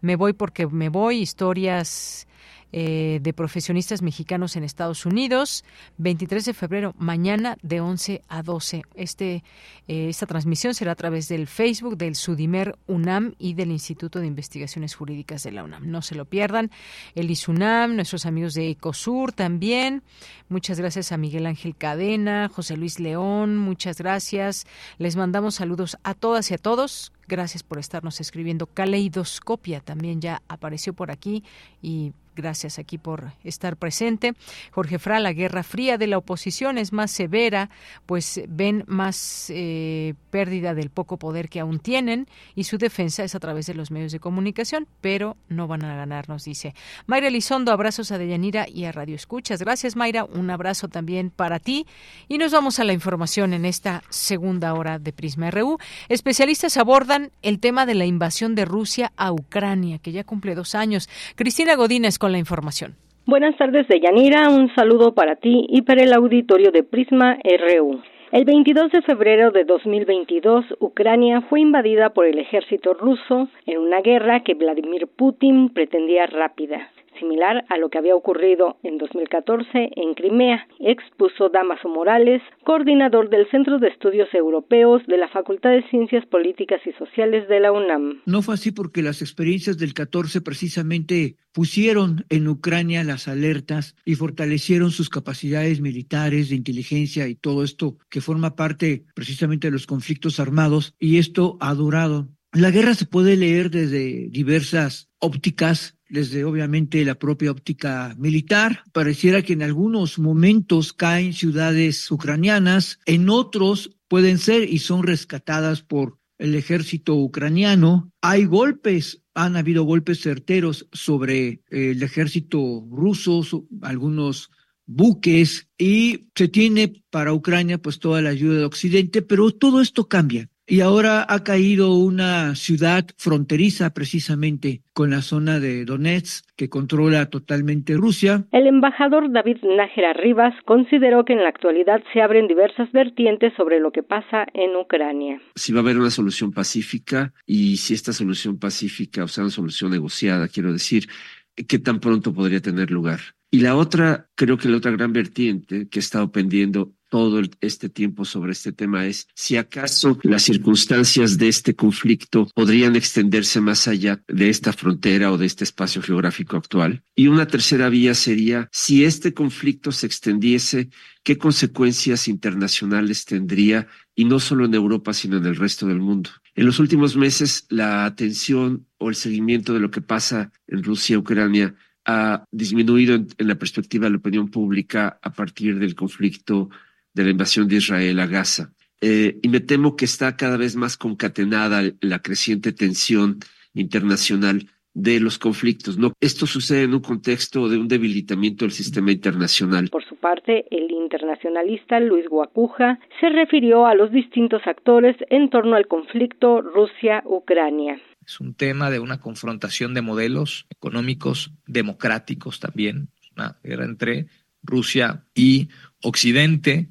Me voy porque me voy, historias eh, de profesionistas mexicanos en Estados Unidos, 23 de febrero, mañana de 11 a 12. Este, eh, esta transmisión será a través del Facebook del Sudimer UNAM y del Instituto de Investigaciones Jurídicas de la UNAM. No se lo pierdan. El ISUNAM, nuestros amigos de Ecosur también. Muchas gracias a Miguel Ángel Cadena, José Luis León, muchas gracias. Les mandamos saludos a todas y a todos. Gracias por estarnos escribiendo. Caleidoscopia también ya apareció por aquí y Gracias aquí por estar presente. Jorge Fra, la guerra fría de la oposición es más severa, pues ven más eh, pérdida del poco poder que aún tienen y su defensa es a través de los medios de comunicación, pero no van a ganar, nos dice. Mayra Elizondo, abrazos a Deyanira y a Radio Escuchas. Gracias, Mayra. Un abrazo también para ti. Y nos vamos a la información en esta segunda hora de Prisma RU. Especialistas abordan el tema de la invasión de Rusia a Ucrania, que ya cumple dos años. Cristina Godínez con la información. Buenas tardes, Deyanira. Un saludo para ti y para el auditorio de Prisma RU. El 22 de febrero de 2022, Ucrania fue invadida por el ejército ruso en una guerra que Vladimir Putin pretendía rápida similar a lo que había ocurrido en 2014 en Crimea, expuso Damaso Morales, coordinador del Centro de Estudios Europeos de la Facultad de Ciencias Políticas y Sociales de la UNAM. No fue así porque las experiencias del 14 precisamente pusieron en Ucrania las alertas y fortalecieron sus capacidades militares, de inteligencia y todo esto que forma parte precisamente de los conflictos armados y esto ha durado. La guerra se puede leer desde diversas ópticas desde obviamente la propia óptica militar. Pareciera que en algunos momentos caen ciudades ucranianas, en otros pueden ser y son rescatadas por el ejército ucraniano. Hay golpes, han habido golpes certeros sobre el ejército ruso, algunos buques y se tiene para Ucrania pues toda la ayuda de Occidente, pero todo esto cambia y ahora ha caído una ciudad fronteriza precisamente con la zona de Donetsk que controla totalmente Rusia. El embajador David Nájera Rivas consideró que en la actualidad se abren diversas vertientes sobre lo que pasa en Ucrania. Si va a haber una solución pacífica y si esta solución pacífica, o sea, una solución negociada, quiero decir, ¿qué tan pronto podría tener lugar? Y la otra, creo que la otra gran vertiente que he estado pendiendo todo este tiempo sobre este tema es si acaso las circunstancias de este conflicto podrían extenderse más allá de esta frontera o de este espacio geográfico actual. Y una tercera vía sería si este conflicto se extendiese, qué consecuencias internacionales tendría y no solo en Europa, sino en el resto del mundo. En los últimos meses, la atención o el seguimiento de lo que pasa en Rusia, Ucrania, ha disminuido en, la perspectiva de la opinión pública a partir del conflicto de la invasión de Israel a Gaza. Eh, y me temo que está cada vez más concatenada la creciente tensión internacional de los conflictos. ¿no? Esto sucede en un contexto de un debilitamiento del sistema internacional. Por su parte, el internacionalista Luis Guacuja se refirió a los distintos actores en torno al conflicto Rusia-Ucrania. Es un tema de una confrontación de modelos económicos democráticos también, una guerra entre Rusia y Occidente,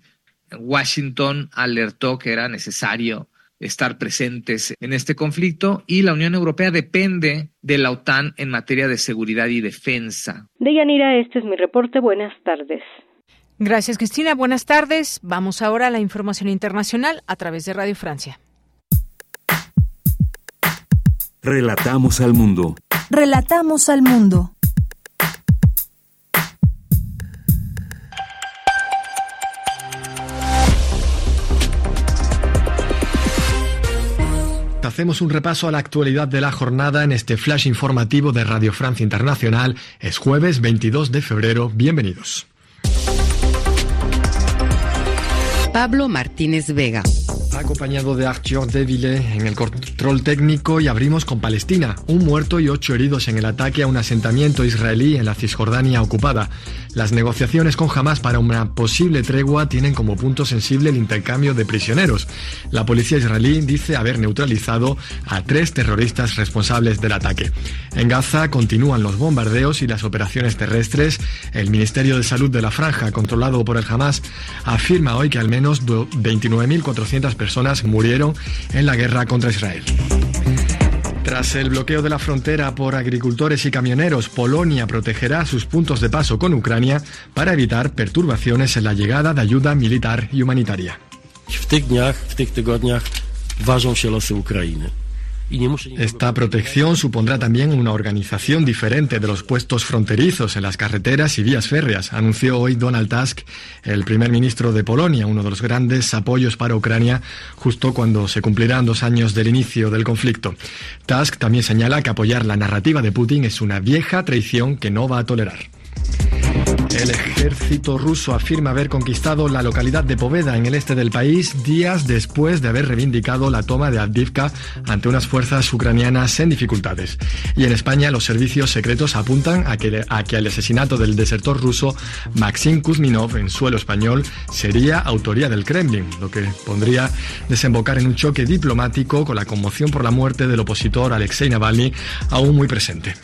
Washington alertó que era necesario estar presentes en este conflicto y la Unión Europea depende de la OTAN en materia de seguridad y defensa. De Yanira, este es mi reporte. Buenas tardes. Gracias, Cristina. Buenas tardes. Vamos ahora a la información internacional a través de Radio Francia. Relatamos al mundo. Relatamos al mundo. Hacemos un repaso a la actualidad de la jornada en este flash informativo de Radio Francia Internacional. Es jueves 22 de febrero. Bienvenidos. Pablo Martínez Vega acompañado de Arthur Deville en el control técnico y abrimos con Palestina, un muerto y ocho heridos en el ataque a un asentamiento israelí en la Cisjordania ocupada. Las negociaciones con Hamas para una posible tregua tienen como punto sensible el intercambio de prisioneros. La policía israelí dice haber neutralizado a tres terroristas responsables del ataque. En Gaza continúan los bombardeos y las operaciones terrestres. El Ministerio de Salud de la Franja, controlado por el Hamas, afirma hoy que al menos 29.400 personas murieron en la guerra contra Israel. Tras el bloqueo de la frontera por agricultores y camioneros, Polonia protegerá sus puntos de paso con Ucrania para evitar perturbaciones en la llegada de ayuda militar y humanitaria. Esta protección supondrá también una organización diferente de los puestos fronterizos en las carreteras y vías férreas, anunció hoy Donald Tusk, el primer ministro de Polonia, uno de los grandes apoyos para Ucrania, justo cuando se cumplirán dos años del inicio del conflicto. Tusk también señala que apoyar la narrativa de Putin es una vieja traición que no va a tolerar. El ejército ruso afirma haber conquistado la localidad de Poveda en el este del país días después de haber reivindicado la toma de Avdivka ante unas fuerzas ucranianas en dificultades. Y en España los servicios secretos apuntan a que, a que el asesinato del desertor ruso Maxim Kuzminov en suelo español sería autoría del Kremlin, lo que pondría desembocar en un choque diplomático con la conmoción por la muerte del opositor Alexei Navalny aún muy presente.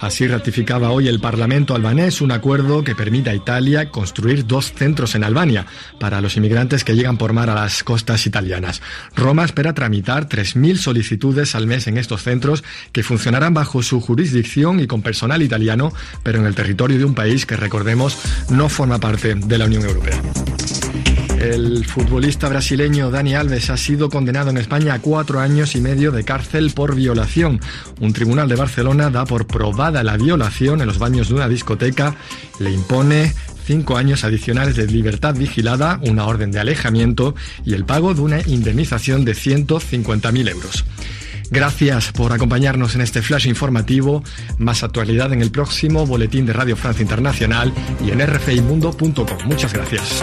Así ratificaba hoy el Parlamento albanés un acuerdo que permite a Italia construir dos centros en Albania para los inmigrantes que llegan por mar a las costas italianas. Roma espera tramitar 3.000 solicitudes al mes en estos centros que funcionarán bajo su jurisdicción y con personal italiano, pero en el territorio de un país que, recordemos, no forma parte de la Unión Europea. El futbolista brasileño Dani Alves ha sido condenado en España a cuatro años y medio de cárcel por violación. Un tribunal de Barcelona da por probada la violación en los baños de una discoteca. Le impone cinco años adicionales de libertad vigilada, una orden de alejamiento y el pago de una indemnización de 150.000 euros. Gracias por acompañarnos en este flash informativo. Más actualidad en el próximo boletín de Radio Francia Internacional y en rfimundo.com. Muchas gracias.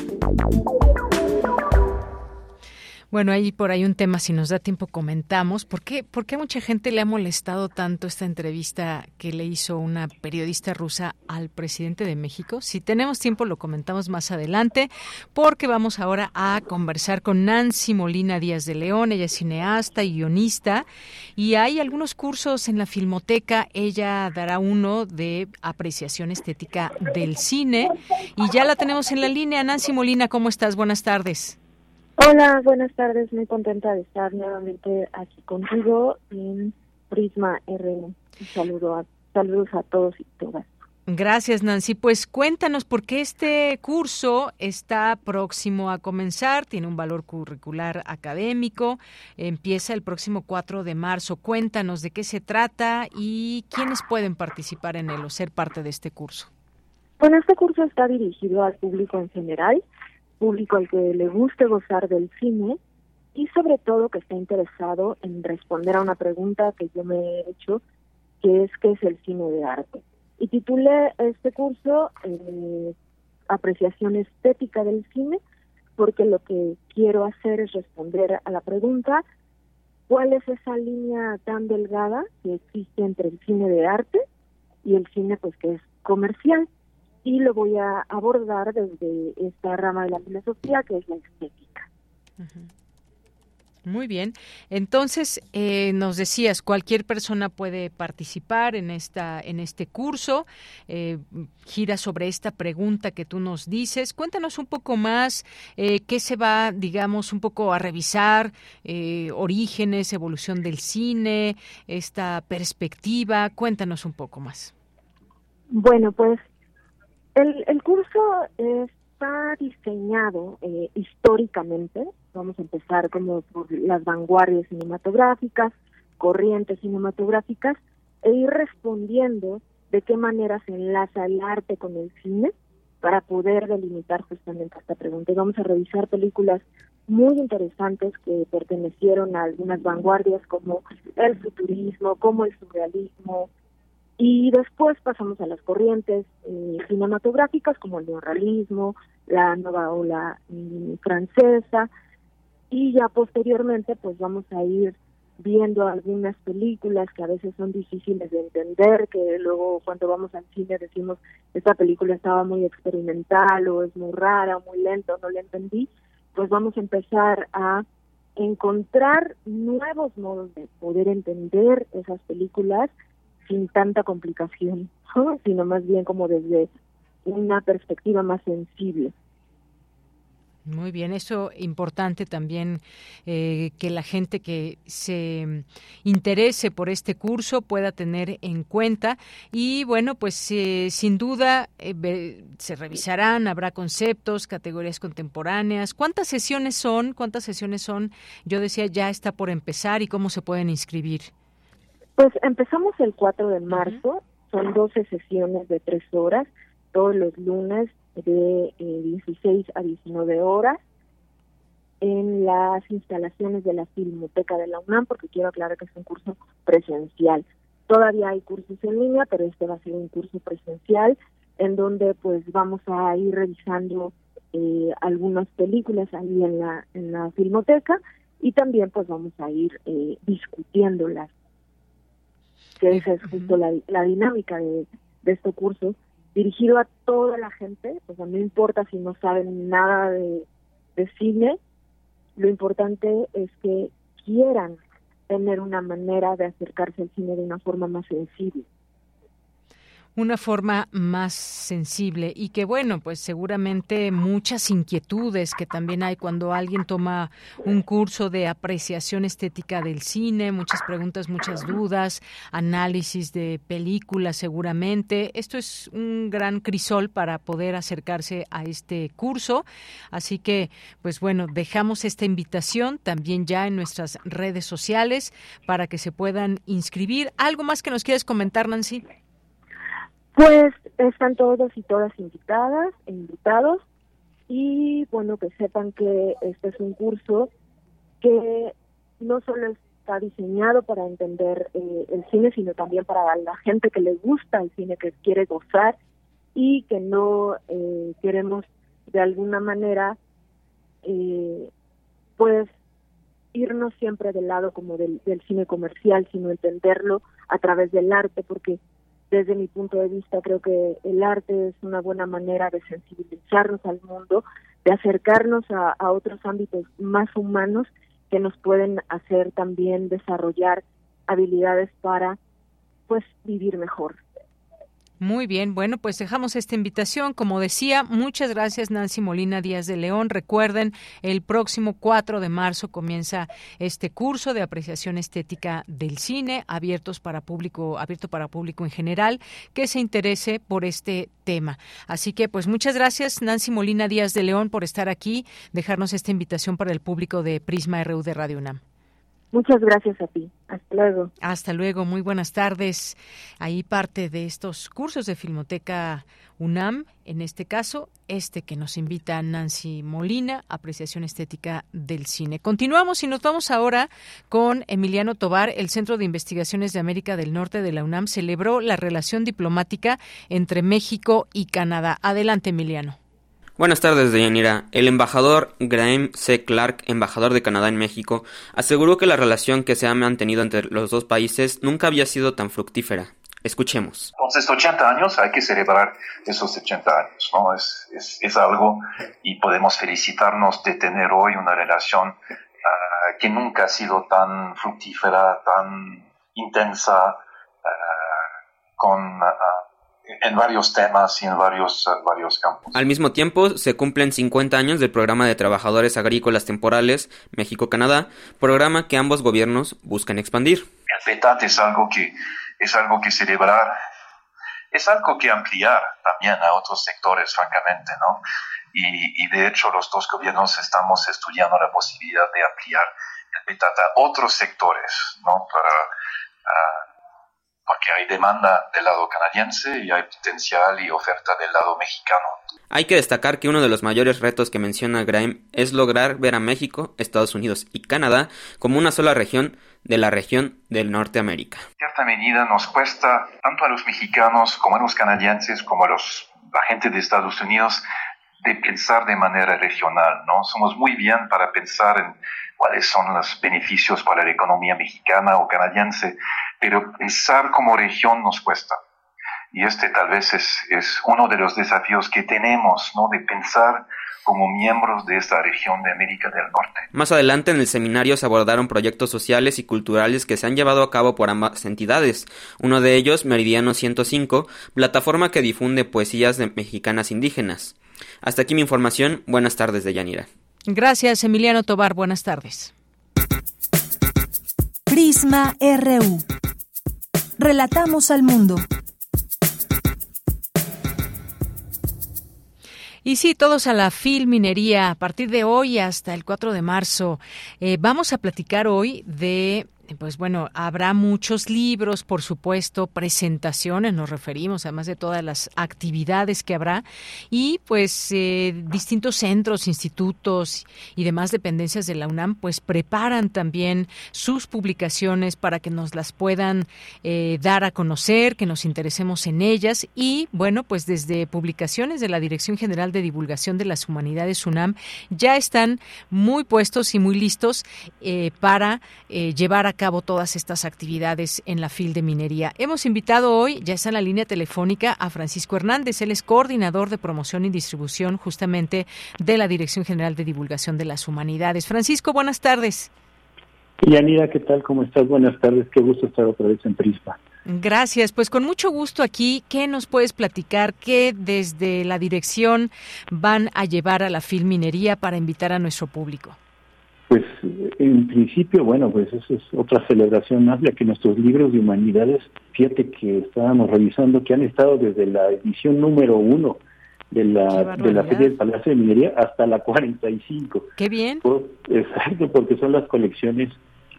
Bueno, ahí por ahí un tema, si nos da tiempo, comentamos. ¿Por qué, ¿Por qué mucha gente le ha molestado tanto esta entrevista que le hizo una periodista rusa al presidente de México? Si tenemos tiempo, lo comentamos más adelante, porque vamos ahora a conversar con Nancy Molina Díaz de León. Ella es cineasta y guionista, y hay algunos cursos en la Filmoteca. Ella dará uno de apreciación estética del cine, y ya la tenemos en la línea. Nancy Molina, ¿cómo estás? Buenas tardes. Hola, buenas tardes. Muy contenta de estar nuevamente aquí contigo en Prisma R. Un saludo a, saludos a todos y todas. Gracias, Nancy. Pues cuéntanos por qué este curso está próximo a comenzar, tiene un valor curricular académico, empieza el próximo 4 de marzo. Cuéntanos de qué se trata y quiénes pueden participar en él o ser parte de este curso. Bueno, este curso está dirigido al público en general público al que le guste gozar del cine y sobre todo que esté interesado en responder a una pregunta que yo me he hecho, que es ¿qué es el cine de arte? Y titulé este curso eh, Apreciación estética del cine, porque lo que quiero hacer es responder a la pregunta ¿cuál es esa línea tan delgada que existe entre el cine de arte y el cine pues que es comercial? Y lo voy a abordar desde esta rama de la filosofía que es la estética. Muy bien. Entonces, eh, nos decías, cualquier persona puede participar en esta, en este curso. Eh, gira sobre esta pregunta que tú nos dices. Cuéntanos un poco más eh, qué se va, digamos, un poco a revisar, orígenes, evolución del cine, esta perspectiva. Cuéntanos un poco más. Bueno, pues el, el curso está diseñado históricamente Vamos a empezar como por las vanguardias cinematográficas, corrientes cinematográficas, e ir respondiendo de qué manera se enlaza el arte con el cine para poder delimitar justamente esta pregunta. Y vamos a revisar películas muy interesantes que pertenecieron a algunas vanguardias como el futurismo, como el surrealismo, y después pasamos a las corrientes eh, cinematográficas como el neorrealismo, la nueva ola mm, francesa, y ya posteriormente pues vamos a ir viendo algunas películas que a veces son difíciles de entender, que luego cuando vamos al cine decimos esta película estaba muy experimental o es muy rara o muy lenta o no la entendí, pues vamos a empezar a encontrar nuevos modos de poder entender esas películas sin tanta complicación, sino más bien como desde una perspectiva más sensible. Muy bien, eso importante también eh, que la gente que se interese por este curso pueda tener en cuenta y bueno, pues eh, sin duda eh, se revisarán, habrá conceptos, categorías contemporáneas. ¿Cuántas sesiones son? ¿Cuántas sesiones son? Yo decía ya está por empezar y cómo se pueden inscribir. Pues empezamos el 4 de marzo, son 12 sesiones de tres horas todos los lunes de 16 eh, a 19 horas en las instalaciones de la Filmoteca de la UNAM, porque quiero aclarar que es un curso presencial. Todavía hay cursos en línea, pero este va a ser un curso presencial en donde pues vamos a ir revisando eh, algunas películas ahí en la, en la Filmoteca y también pues vamos a ir eh, discutiéndolas, que esa es justo la, la dinámica de, de este curso, dirigido a toda la gente, o sea, no importa si no saben nada de, de cine, lo importante es que quieran tener una manera de acercarse al cine de una forma más sensible una forma más sensible y que bueno, pues seguramente muchas inquietudes que también hay cuando alguien toma un curso de apreciación estética del cine, muchas preguntas, muchas dudas, análisis de películas seguramente. Esto es un gran crisol para poder acercarse a este curso. Así que, pues bueno, dejamos esta invitación también ya en nuestras redes sociales para que se puedan inscribir. ¿Algo más que nos quieras comentar, Nancy? Pues están todos y todas invitadas e invitados. Y bueno, que sepan que este es un curso que no solo está diseñado para entender eh, el cine, sino también para la gente que le gusta el cine, que quiere gozar y que no eh, queremos de alguna manera eh, pues irnos siempre del lado como del, del cine comercial, sino entenderlo a través del arte, porque desde mi punto de vista creo que el arte es una buena manera de sensibilizarnos al mundo, de acercarnos a, otros ámbitos más humanos que nos pueden hacer también desarrollar habilidades para pues vivir mejor. Muy bien, bueno, pues dejamos esta invitación. Como decía, muchas gracias Nancy Molina Díaz de León. Recuerden, el próximo 4 de marzo comienza este curso de apreciación estética del cine, abiertos para público, abierto para público en general, que se interese por este tema. Así que, pues muchas gracias Nancy Molina Díaz de León por estar aquí, dejarnos esta invitación para el público de Prisma RU de Radio UNAM. Muchas gracias a ti. Hasta luego. Hasta luego. Muy buenas tardes. Ahí parte de estos cursos de Filmoteca UNAM, en este caso, este que nos invita Nancy Molina, apreciación estética del cine. Continuamos y nos vamos ahora con Emiliano Tobar. El Centro de Investigaciones de América del Norte de la UNAM celebró la relación diplomática entre México y Canadá. Adelante, Emiliano. Buenas tardes, Deyanira. El embajador Graham C. Clark, embajador de Canadá en México, aseguró que la relación que se ha mantenido entre los dos países nunca había sido tan fructífera. Escuchemos. Entonces, 80 años, hay que celebrar esos 80 años, ¿no? Es, es, es algo y podemos felicitarnos de tener hoy una relación uh, que nunca ha sido tan fructífera, tan intensa, uh, con... Uh, en varios temas y en varios, varios campos. Al mismo tiempo, se cumplen 50 años del programa de trabajadores agrícolas temporales México-Canadá, programa que ambos gobiernos buscan expandir. El PETAT es algo que es algo que celebrar, es algo que ampliar también a otros sectores, francamente, ¿no? Y, y de hecho los dos gobiernos estamos estudiando la posibilidad de ampliar el PETAT a otros sectores, ¿no? Para, uh, porque hay demanda del lado canadiense y hay potencial y oferta del lado mexicano. Hay que destacar que uno de los mayores retos que menciona Graham es lograr ver a México, Estados Unidos y Canadá como una sola región de la región del Norteamérica. En cierta medida nos cuesta tanto a los mexicanos como a los canadienses como a los, la gente de Estados Unidos de pensar de manera regional, ¿no? Somos muy bien para pensar en cuáles son los beneficios para la economía mexicana o canadiense, pero pensar como región nos cuesta. Y este tal vez es, es uno de los desafíos que tenemos, ¿no? De pensar como miembros de esta región de América del Norte. Más adelante en el seminario se abordaron proyectos sociales y culturales que se han llevado a cabo por ambas entidades. Uno de ellos, Meridiano 105, plataforma que difunde poesías de mexicanas indígenas. Hasta aquí mi información. Buenas tardes, Deyanira. Gracias, Emiliano Tobar. Buenas tardes. Prisma RU. Relatamos al mundo. Y sí, todos a la Filminería a partir de hoy hasta el 4 de marzo. Eh, vamos a platicar hoy de pues bueno, habrá muchos libros, por supuesto, presentaciones, nos referimos, además de todas las actividades que habrá, y pues eh, distintos centros, institutos y demás dependencias de la UNAM, pues preparan también sus publicaciones para que nos las puedan eh, dar a conocer, que nos interesemos en ellas, y bueno, pues desde publicaciones de la Dirección General de Divulgación de las Humanidades UNAM ya están muy puestos y muy listos eh, para llevar a cabo todas estas actividades en la FIL de minería. Hemos invitado hoy, ya está en la línea telefónica, a Francisco Hernández. Él es coordinador de promoción y distribución justamente de la Dirección General de Divulgación de las Humanidades. Francisco, buenas tardes. Yanira, ¿qué tal? ¿Cómo estás? Buenas tardes. Qué gusto estar otra vez en Prisma. Gracias, pues con mucho gusto aquí. ¿Qué nos puedes platicar? ¿Qué desde la dirección van a llevar a la Minería para invitar a nuestro público? Pues en principio, bueno, pues eso es otra celebración más, que nuestros libros de humanidades, fíjate que estábamos revisando que han estado desde la edición número uno de la, de la Feria del Palacio de Minería hasta la 45. Qué bien. exacto, porque son las colecciones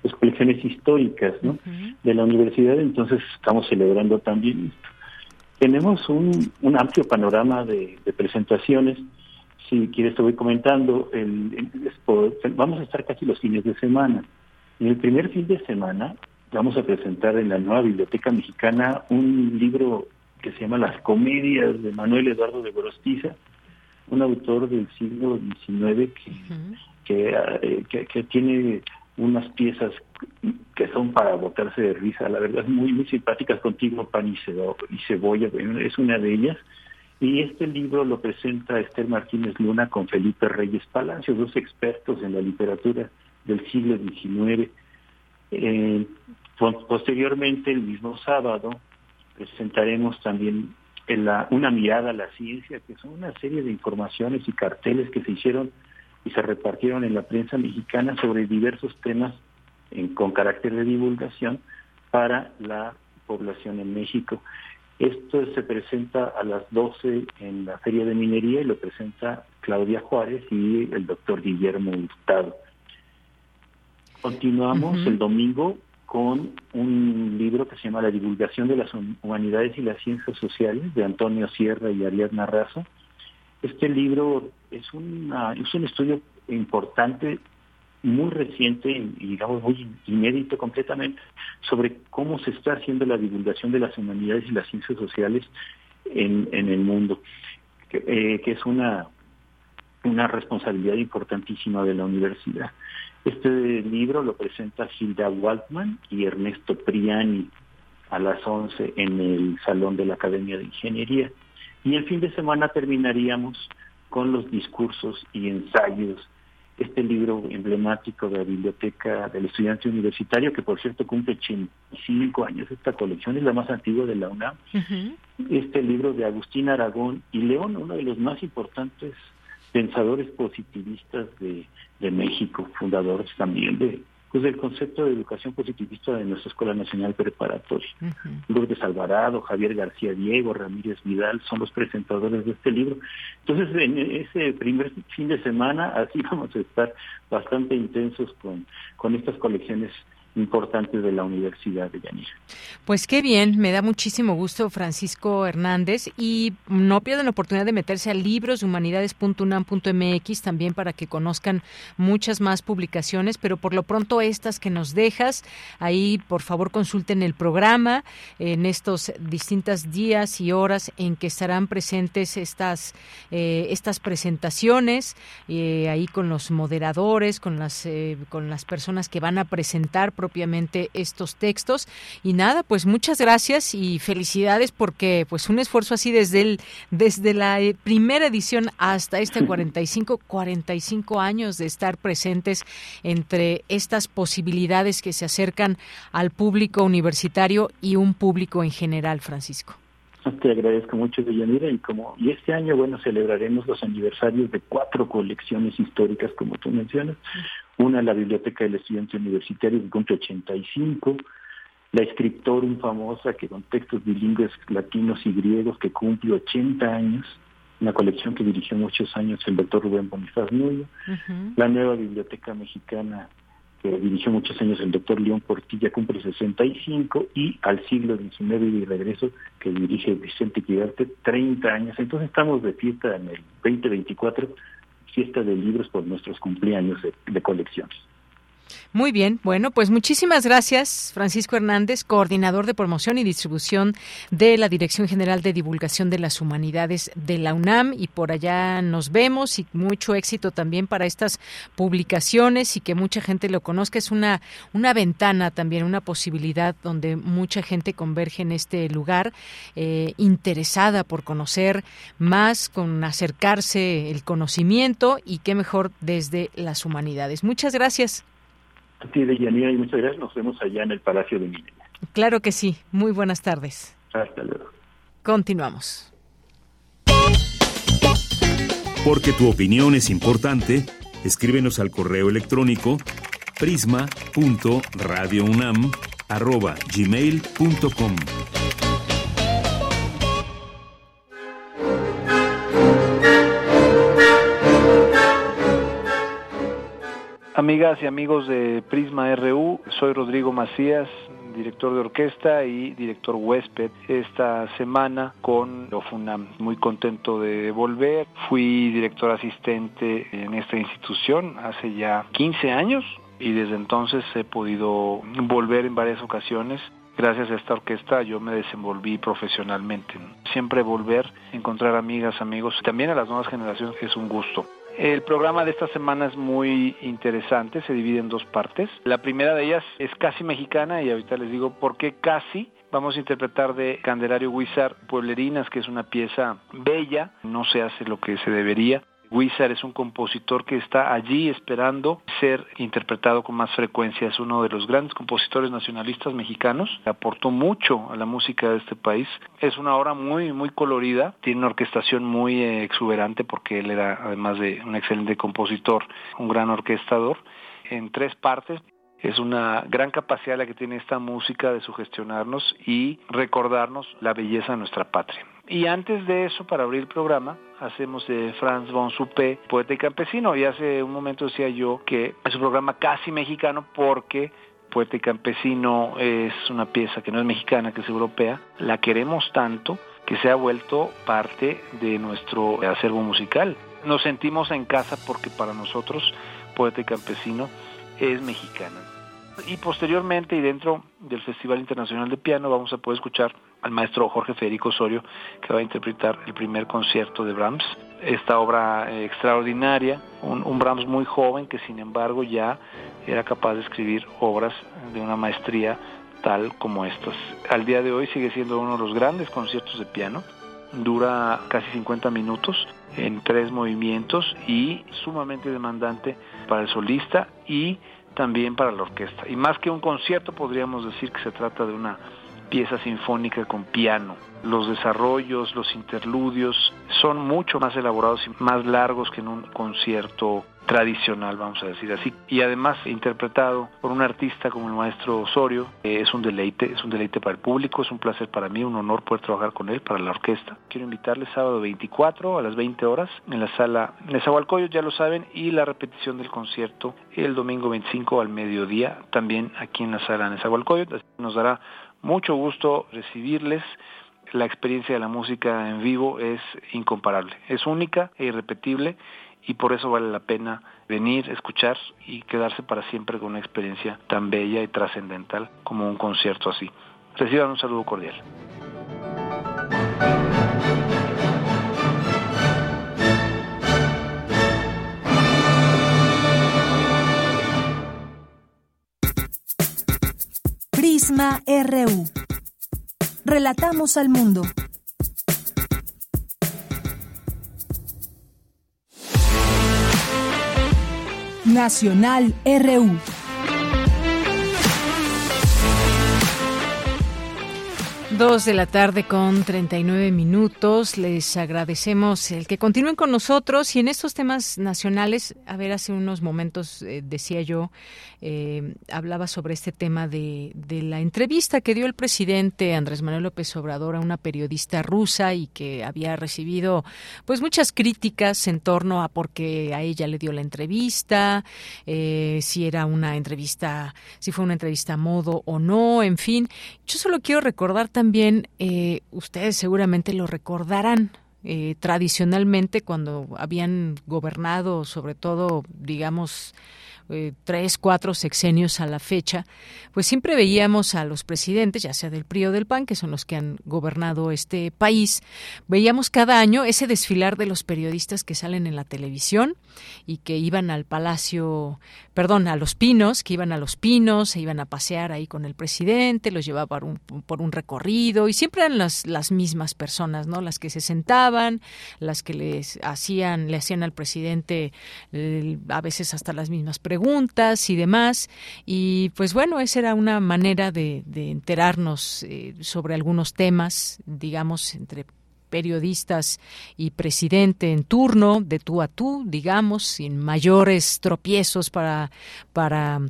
las colecciones históricas ¿no? de la universidad, entonces estamos celebrando también esto. Tenemos un, un amplio panorama de, de presentaciones si quieres te voy comentando, el, vamos a estar casi los fines de semana. En el primer fin de semana vamos a presentar en la nueva Biblioteca Mexicana un libro que se llama Las Comedias de Manuel Eduardo de Gorostiza, un autor del siglo XIX que, eh, que, que, tiene unas piezas que son para botarse de risa, la verdad muy muy simpáticas contigo, pan y, y cebolla, es una de ellas y este libro lo presenta Esther Martínez Luna con Felipe Reyes Palacio, dos expertos en la literatura del siglo XIX. Eh, posteriormente, el mismo sábado, presentaremos también una mirada a la ciencia, que son una serie de informaciones y carteles que se hicieron y se repartieron en la prensa mexicana sobre diversos temas con carácter de divulgación para la población en México. Esto se presenta a las 12 en la Feria de Minería y lo presenta Claudia Juárez y el doctor Guillermo Hurtado. Continuamos el domingo con un libro que se llama La divulgación de las humanidades y las ciencias sociales de Antonio Sierra y Ariadna Razo. Este libro es, una, es un estudio importante muy reciente y digamos muy inédito completamente sobre cómo se está haciendo la divulgación de las humanidades y las ciencias sociales en, en el mundo, que, eh, es una, una responsabilidad importantísima de la universidad. Este libro lo presenta Hilda Waldman y Ernesto Priani. a las 11 en el Salón de la Academia de Ingeniería. Y el fin de semana terminaríamos con los discursos y ensayos este libro emblemático de la biblioteca del estudiante universitario, que por cierto cumple 85 años, esta colección es la más antigua de la UNAM, este libro de Agustín Aragón y León, uno de los más importantes pensadores positivistas de, de México, fundadores también de, pues del concepto de educación positivista de nuestra Escuela Nacional Preparatoria. Lourdes Alvarado, Javier García Diego, Ramírez Vidal son los presentadores de este libro. Entonces, en ese primer fin de semana, así [LAUGHS] vamos a estar bastante intensos con, con estas colecciones importantes de la Universidad de Yanira. Pues qué bien, me da muchísimo gusto Francisco Hernández y no pierdan la oportunidad de meterse a libroshumanidades.unam.mx también para que conozcan muchas más publicaciones, pero por lo pronto estas que nos dejas, ahí por favor consulten el programa en estos distintos días y horas en que estarán presentes estas, eh, estas presentaciones, eh, ahí con los moderadores, con las, eh, con las personas que van a presentar propiamente estos textos. Y nada, pues muchas gracias y felicidades porque pues un esfuerzo así desde el desde la eh, primera edición hasta este [LAUGHS] 45 45 años de estar presentes entre estas posibilidades que se acercan al público universitario y un público en general, Francisco. Te agradezco mucho, Deyanira, y como y este año, bueno, celebraremos los aniversarios de cuatro colecciones históricas, como tú mencionas. Una, la Biblioteca del Estudiante Universitario, que cumple 85. La Scriptorum famosa, que con textos bilingües latinos y griegos, que cumple 80 años. Una colección que dirigió muchos años el doctor Rubén Bonifaz Nuyo. La nueva Biblioteca Mexicana que dirigió muchos años el doctor León Portilla, cumple 65, y al siglo XIX y regreso, que dirige Vicente Quirarte, 30 años. Entonces estamos de fiesta en el 2024, fiesta de libros por nuestros cumpleaños de colecciones. Muy bien, bueno, pues muchísimas gracias, Francisco Hernández, coordinador de promoción y distribución de la Dirección General de Divulgación de las Humanidades de la UNAM. Y por allá nos vemos y mucho éxito también para estas publicaciones y que mucha gente lo conozca. Es una, una ventana también, una posibilidad donde mucha gente converge en este lugar, eh, interesada por conocer más, con acercarse el conocimiento y qué mejor desde las humanidades. Muchas gracias. A ti, Deyanira, y muchas gracias. Nos vemos allá en el Palacio de Minería. Claro que sí. Muy buenas tardes. Hasta luego. Continuamos. Porque tu opinión es importante, escríbenos al correo electrónico prisma.radiounam@gmail.com. Amigas y amigos de Prisma RU, soy Rodrigo Macías, director de orquesta y director huésped esta semana con Ofunam. Muy contento de volver. Fui director asistente en esta institución hace ya 15 años y desde entonces he podido volver en varias ocasiones. Gracias a esta orquesta yo me desenvolví profesionalmente. Siempre volver, encontrar amigas, amigos, también a las nuevas generaciones es un gusto. El programa de esta semana es muy interesante, se divide en dos partes. La primera de ellas es casi mexicana y ahorita les digo por qué casi. Vamos a interpretar de Candelario Huizar Pueblerinas, que es una pieza bella, no se hace lo que se debería. Huizar es un compositor que está allí esperando ser interpretado con más frecuencia. Es uno de los grandes compositores nacionalistas mexicanos. Aportó mucho a la música de este país. Es una obra muy, muy colorida. Tiene una orquestación muy eh, exuberante porque él era, además de un excelente compositor, un gran orquestador. En tres partes es una gran capacidad la que tiene esta música de sugestionarnos y recordarnos la belleza de nuestra patria. Y antes de eso, para abrir el programa, hacemos de Franz von Suppé, poeta y campesino. Y hace un momento decía yo que es un programa casi mexicano porque Poeta y Campesino es una pieza que no es mexicana, que es europea. La queremos tanto que se ha vuelto parte de nuestro acervo musical. Nos sentimos en casa porque para nosotros Poeta y Campesino es mexicana. Y posteriormente y dentro del Festival Internacional de Piano vamos a poder escuchar al maestro Jorge Federico Osorio que va a interpretar el primer concierto de Brahms. Esta obra eh, extraordinaria, un, un, Brahms muy joven que sin embargo ya era capaz de escribir obras de una maestría tal como estas. Al día de hoy sigue siendo uno de los grandes conciertos de piano, dura casi 50 minutos en tres movimientos y sumamente demandante para el solista y también para la orquesta. Y más que un concierto podríamos decir que se trata de una pieza sinfónica con piano. Los desarrollos, los interludios son mucho más elaborados y más largos que en un concierto tradicional, vamos a decir así. Y además interpretado por un artista como el maestro Osorio, es un deleite, es un deleite para el público, es un placer para mí, un honor poder trabajar con él para la orquesta. Quiero invitarles sábado 24 a las 20 horas en la sala Nezahualcóyotl, ya lo saben, y la repetición del concierto el domingo 25 al mediodía, también aquí en la sala Nezahualcóyotl. Nos dará mucho gusto recibirles la experiencia de la música en vivo es incomparable, es única e irrepetible y por eso vale la pena venir, escuchar y quedarse para siempre con una experiencia tan bella y trascendental como un concierto así. Reciban un saludo cordial. Prisma RU. Relatamos al mundo. Nacional RU. Dos de la tarde con 39 minutos. Les agradecemos el que continúen con nosotros y en estos temas nacionales, a ver, hace unos momentos eh, decía yo, eh, hablaba sobre este tema de, la entrevista que dio el presidente Andrés Manuel López Obrador a una periodista rusa y que había recibido pues muchas críticas en torno a por qué a ella le dio la entrevista, eh, si era una entrevista, si fue una entrevista a modo o no, en fin. Yo solo quiero recordar también también, eh, ustedes seguramente lo recordarán, eh, tradicionalmente cuando habían gobernado, sobre todo, digamos, eh, tres, cuatro sexenios a la fecha, pues siempre veíamos a los presidentes, ya sea del PRI o del PAN, que son los que han gobernado este país, veíamos cada año ese desfilar de los periodistas que salen en la televisión y que iban al Palacio, perdón, a los Pinos, que iban a los Pinos, se iban a pasear ahí con el presidente, los llevaba por un, recorrido y siempre eran las, las mismas personas, ¿no? Las que se sentaban, las que les hacían, le hacían al presidente eh, a veces hasta las mismas preguntas preguntas y demás. Y pues bueno, esa era una manera de, enterarnos eh, sobre algunos temas, digamos, entre periodistas y presidente en turno, de tú a tú, digamos, sin mayores tropiezos para, para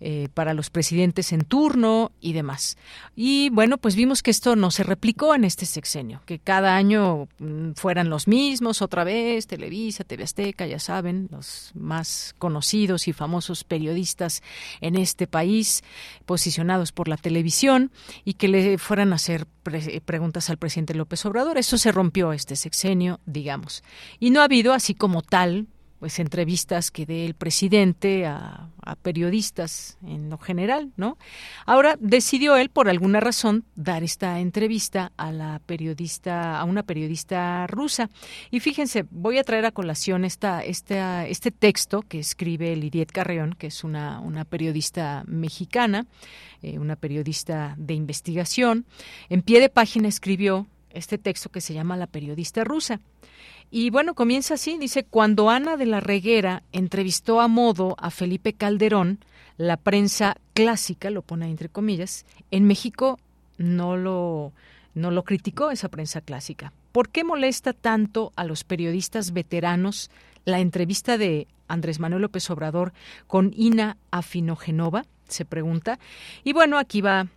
eh, para los presidentes en turno y demás. Y bueno, pues vimos que esto no se replicó en este sexenio, que cada año mm, fueran los mismos otra vez, Televisa, TV Azteca, ya saben, los más conocidos y famosos periodistas en este país, posicionados por la televisión, y que le fueran a hacer preguntas al presidente López Obrador. Eso se rompió este sexenio, digamos. Y no ha habido, así como tal, pues entrevistas que dé el presidente a, periodistas en lo general, ¿no? Ahora decidió él por alguna razón dar esta entrevista a la periodista, a una periodista rusa. Y fíjense, voy a traer a colación esta, esta, este texto que escribe Lidiet Carreón, que es una, una periodista mexicana, eh, una periodista de investigación. En pie de página escribió este texto que se llama La periodista rusa. Y bueno, comienza así, dice, cuando Ana de la Reguera entrevistó a modo a Felipe Calderón, la prensa clásica, lo pone entre comillas, en México no lo, no lo criticó esa prensa clásica. ¿Por qué molesta tanto a los periodistas veteranos la entrevista de Andrés Manuel López Obrador con Ina Afinogenova? Se pregunta. Y bueno, aquí va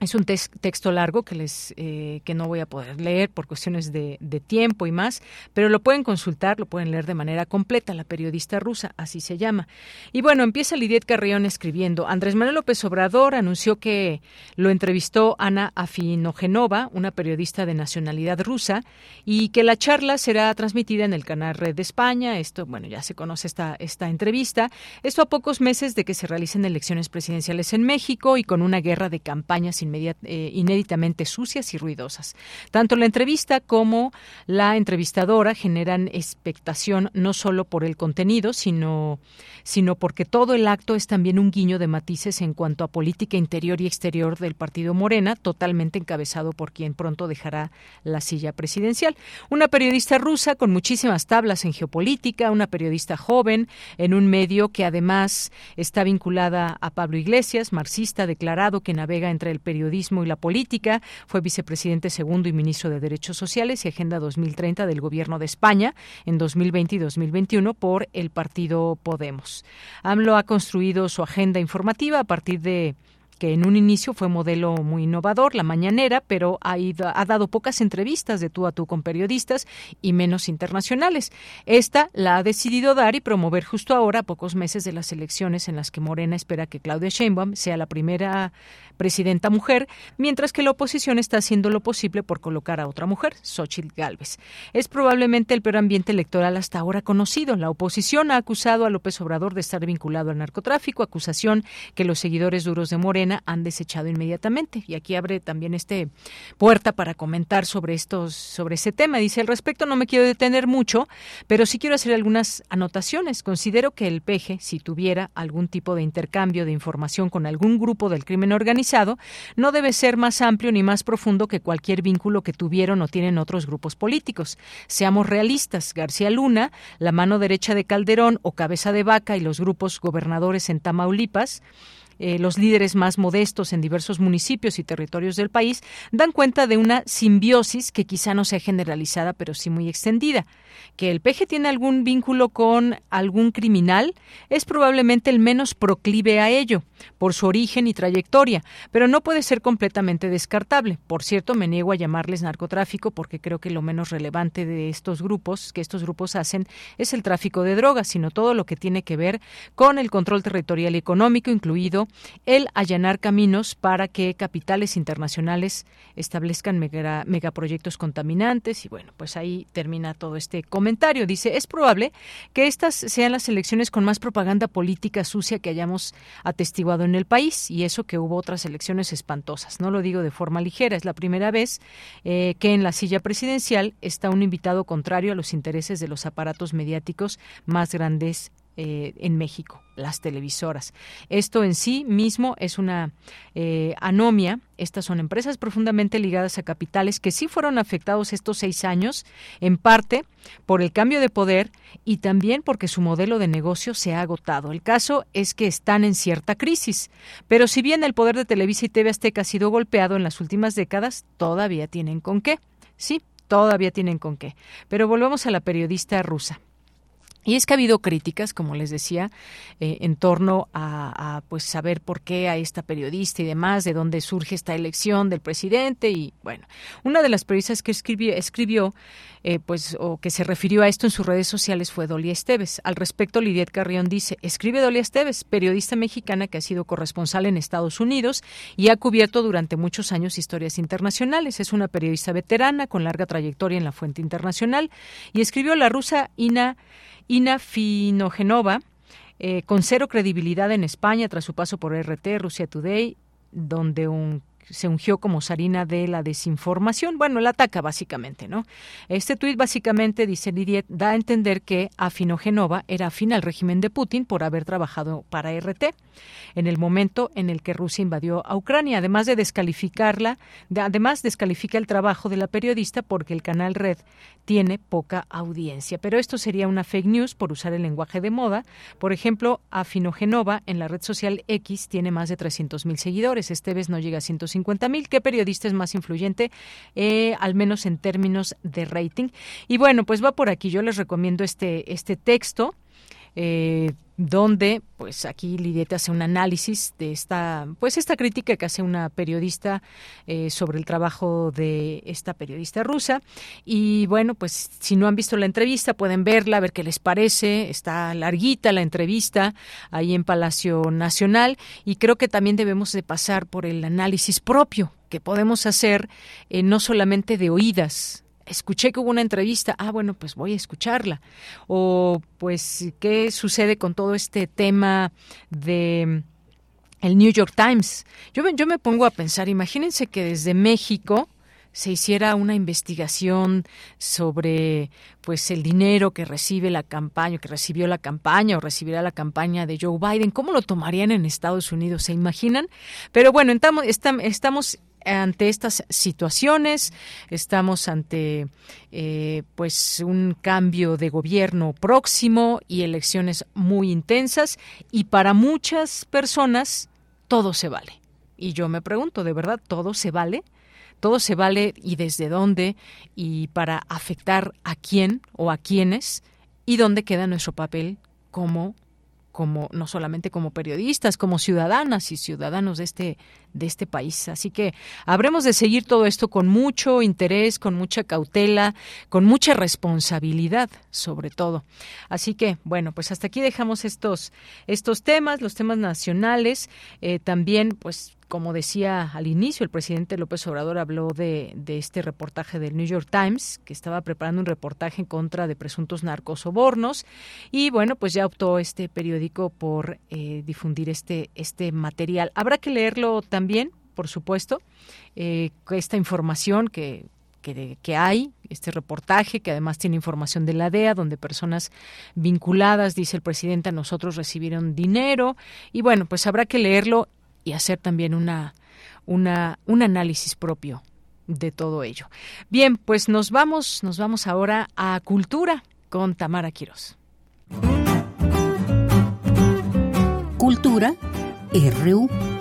es un texto largo que les eh, que no voy a poder leer por cuestiones de, tiempo y más, pero lo pueden consultar, lo pueden leer de manera completa. La periodista rusa, así se llama. Y bueno, empieza Lidiet Carrión escribiendo. Andrés Manuel López Obrador anunció que lo entrevistó Ana Afinogenova, una periodista de nacionalidad rusa, y que la charla será transmitida en el canal Red de España. Esto, bueno, ya se conoce esta esta entrevista. Esto a pocos meses de que se realicen elecciones presidenciales en México y con una guerra de campañas eh, inéditamente sucias y ruidosas. Tanto la entrevista como la entrevistadora generan expectación no solo por el contenido, sino, sino porque todo el acto es también un guiño de matices en cuanto a política interior y exterior del partido Morena, totalmente encabezado por quien pronto dejará la silla presidencial. Una periodista rusa con muchísimas tablas en geopolítica, una periodista joven en un medio que además está vinculada a Pablo Iglesias, marxista declarado que navega entre el periodismo y la política, fue vicepresidente segundo y ministro de Derechos Sociales y Agenda 2030 del Gobierno de España en 2020 y 2021 por el partido Podemos. AMLO ha construido su agenda informativa a partir de que en un inicio fue modelo muy innovador, la mañanera, pero ha dado pocas entrevistas de tú a tú con periodistas y menos internacionales. Esta la ha decidido dar y promover justo ahora, a pocos meses de las elecciones en las que Morena espera que Claudia Sheinbaum sea la primera presidenta mujer, mientras que la oposición está haciendo lo posible por colocar a otra mujer, Xochitl Gálvez. Es probablemente el peor ambiente electoral hasta ahora conocido. La oposición ha acusado a López Obrador de estar vinculado al narcotráfico, acusación que los seguidores duros de Morena han desechado inmediatamente. Y aquí abre también este puerta para comentar sobre estos, sobre ese tema. Dice, al respecto no me quiero detener mucho, pero sí quiero hacer algunas anotaciones. Considero que el PG, si tuviera algún tipo de intercambio de información con algún grupo del crimen organizado, no debe ser más amplio ni más profundo que cualquier vínculo que tuvieron o tienen otros grupos políticos. Seamos realistas. García Luna, la mano derecha de Calderón o cabeza de vaca y los grupos gobernadores en Tamaulipas, eh, los líderes más modestos en diversos municipios y territorios del país, dan cuenta de una simbiosis que quizá no sea generalizada, pero sí muy extendida. Que el peje tiene algún vínculo con algún criminal es probablemente el menos proclive a ello, por su origen y trayectoria, pero no puede ser completamente descartable. Por cierto, me niego a llamarles narcotráfico porque creo que lo menos relevante de estos grupos, que estos grupos hacen, es el tráfico de drogas, sino todo lo que tiene que ver con el control territorial y económico, incluido el allanar caminos para que capitales internacionales establezcan megaproyectos contaminantes y bueno, pues ahí termina todo este comentario. Dice, es probable que estas sean las elecciones con más propaganda política sucia que hayamos atestiguado en el país y eso que hubo otras elecciones espantosas. No lo digo de forma ligera, es la primera vez eh, que en la silla presidencial está un invitado contrario a los intereses de los aparatos mediáticos más grandes eh, en México, las televisoras. Esto en sí mismo es una eh, anomia. Estas son empresas profundamente ligadas a capitales que sí fueron afectados estos seis años, en parte por el cambio de poder y también porque su modelo de negocio se ha agotado. El caso es que están en cierta crisis. Pero si bien el poder de Televisa y TV Azteca ha sido golpeado en las últimas décadas, todavía tienen con qué. Sí, todavía tienen con qué. Pero volvemos a la periodista rusa. Y es que ha habido críticas, como les decía, eh, en torno a, pues saber por qué a esta periodista y demás, de dónde surge esta elección del presidente. Y bueno, una de las periodistas que escribió, escribió eh, pues, o que se refirió a esto en sus redes sociales fue Dolia Esteves. Al respecto, Lidiet Carrión dice, escribe Dolia Esteves, periodista mexicana que ha sido corresponsal en Estados Unidos y ha cubierto durante muchos años historias internacionales. Es una periodista veterana con larga trayectoria en la fuente internacional y escribió la rusa Ina Ina Finogenova, eh, con cero credibilidad en España tras su paso por RT, Rusia Today, donde un se ungió como zarina de la desinformación. Bueno, la ataca básicamente, ¿no? Este tuit básicamente, dice Lidiet, da a entender que Afinogenova era afín al régimen de Putin por haber trabajado para RT en el momento en el que Rusia invadió a Ucrania, además de descalificarla, además descalifica el trabajo de la periodista porque el canal Red tiene poca audiencia. Pero esto sería una fake news por usar el lenguaje de moda. Por ejemplo, Afinogenova en la red social X tiene más de 300.000 seguidores. Esteves no llega a 150 50 mil. ¿Qué periodista es más influyente, eh, al menos en términos de rating? Y bueno, pues va por aquí. Yo les recomiendo este, este texto. Eh, donde pues aquí Lidiet hace un análisis de esta pues esta crítica que hace una periodista eh, sobre el trabajo de esta periodista rusa. Y bueno pues si no han visto la entrevista pueden verla ver qué les parece. Está larguita la entrevista ahí en Palacio Nacional. Y creo que también debemos de pasar por el análisis propio que podemos hacer eh, no solamente de oídas escuché que hubo una entrevista, ah, bueno, pues voy a escucharla. O pues, ¿qué sucede con todo este tema de el New York Times. Yo yo me pongo a pensar, imagínense que desde México se hiciera una investigación sobre pues el dinero que recibe la campaña, que recibió la campaña o recibirá la campaña de Joe Biden, ¿cómo lo tomarían en Estados Unidos? ¿Se imaginan? Pero bueno, estamos, estamos ante estas situaciones, estamos ante eh, pues un cambio de gobierno próximo y elecciones muy intensas y para muchas personas todo se vale. Y yo me pregunto, ¿de verdad todo se vale? Todo se vale y desde dónde y para afectar a quién o a quiénes y dónde queda nuestro papel como como no solamente como periodistas, como ciudadanas y ciudadanos de este de este país. Así que habremos de seguir todo esto con mucho interés, con mucha cautela, con mucha responsabilidad, sobre todo. Así que, bueno, pues hasta aquí dejamos estos estos temas, los temas nacionales, eh, también, pues como decía al inicio, el presidente López Obrador habló de, de, este reportaje del New York Times, que estaba preparando un reportaje en contra de presuntos narcosobornos, y bueno, pues ya optó este periódico por eh, difundir este, este material. Habrá que leerlo también, por supuesto, eh, esta información que que, hay, este reportaje, que además tiene información de la DEA, donde personas vinculadas, dice el presidente, a nosotros recibieron dinero. Y bueno, pues habrá que leerlo y hacer también una, una, un análisis propio de todo ello. Bien, pues nos vamos, nos vamos ahora a Cultura con Tamara Quiroz. Cultura RU.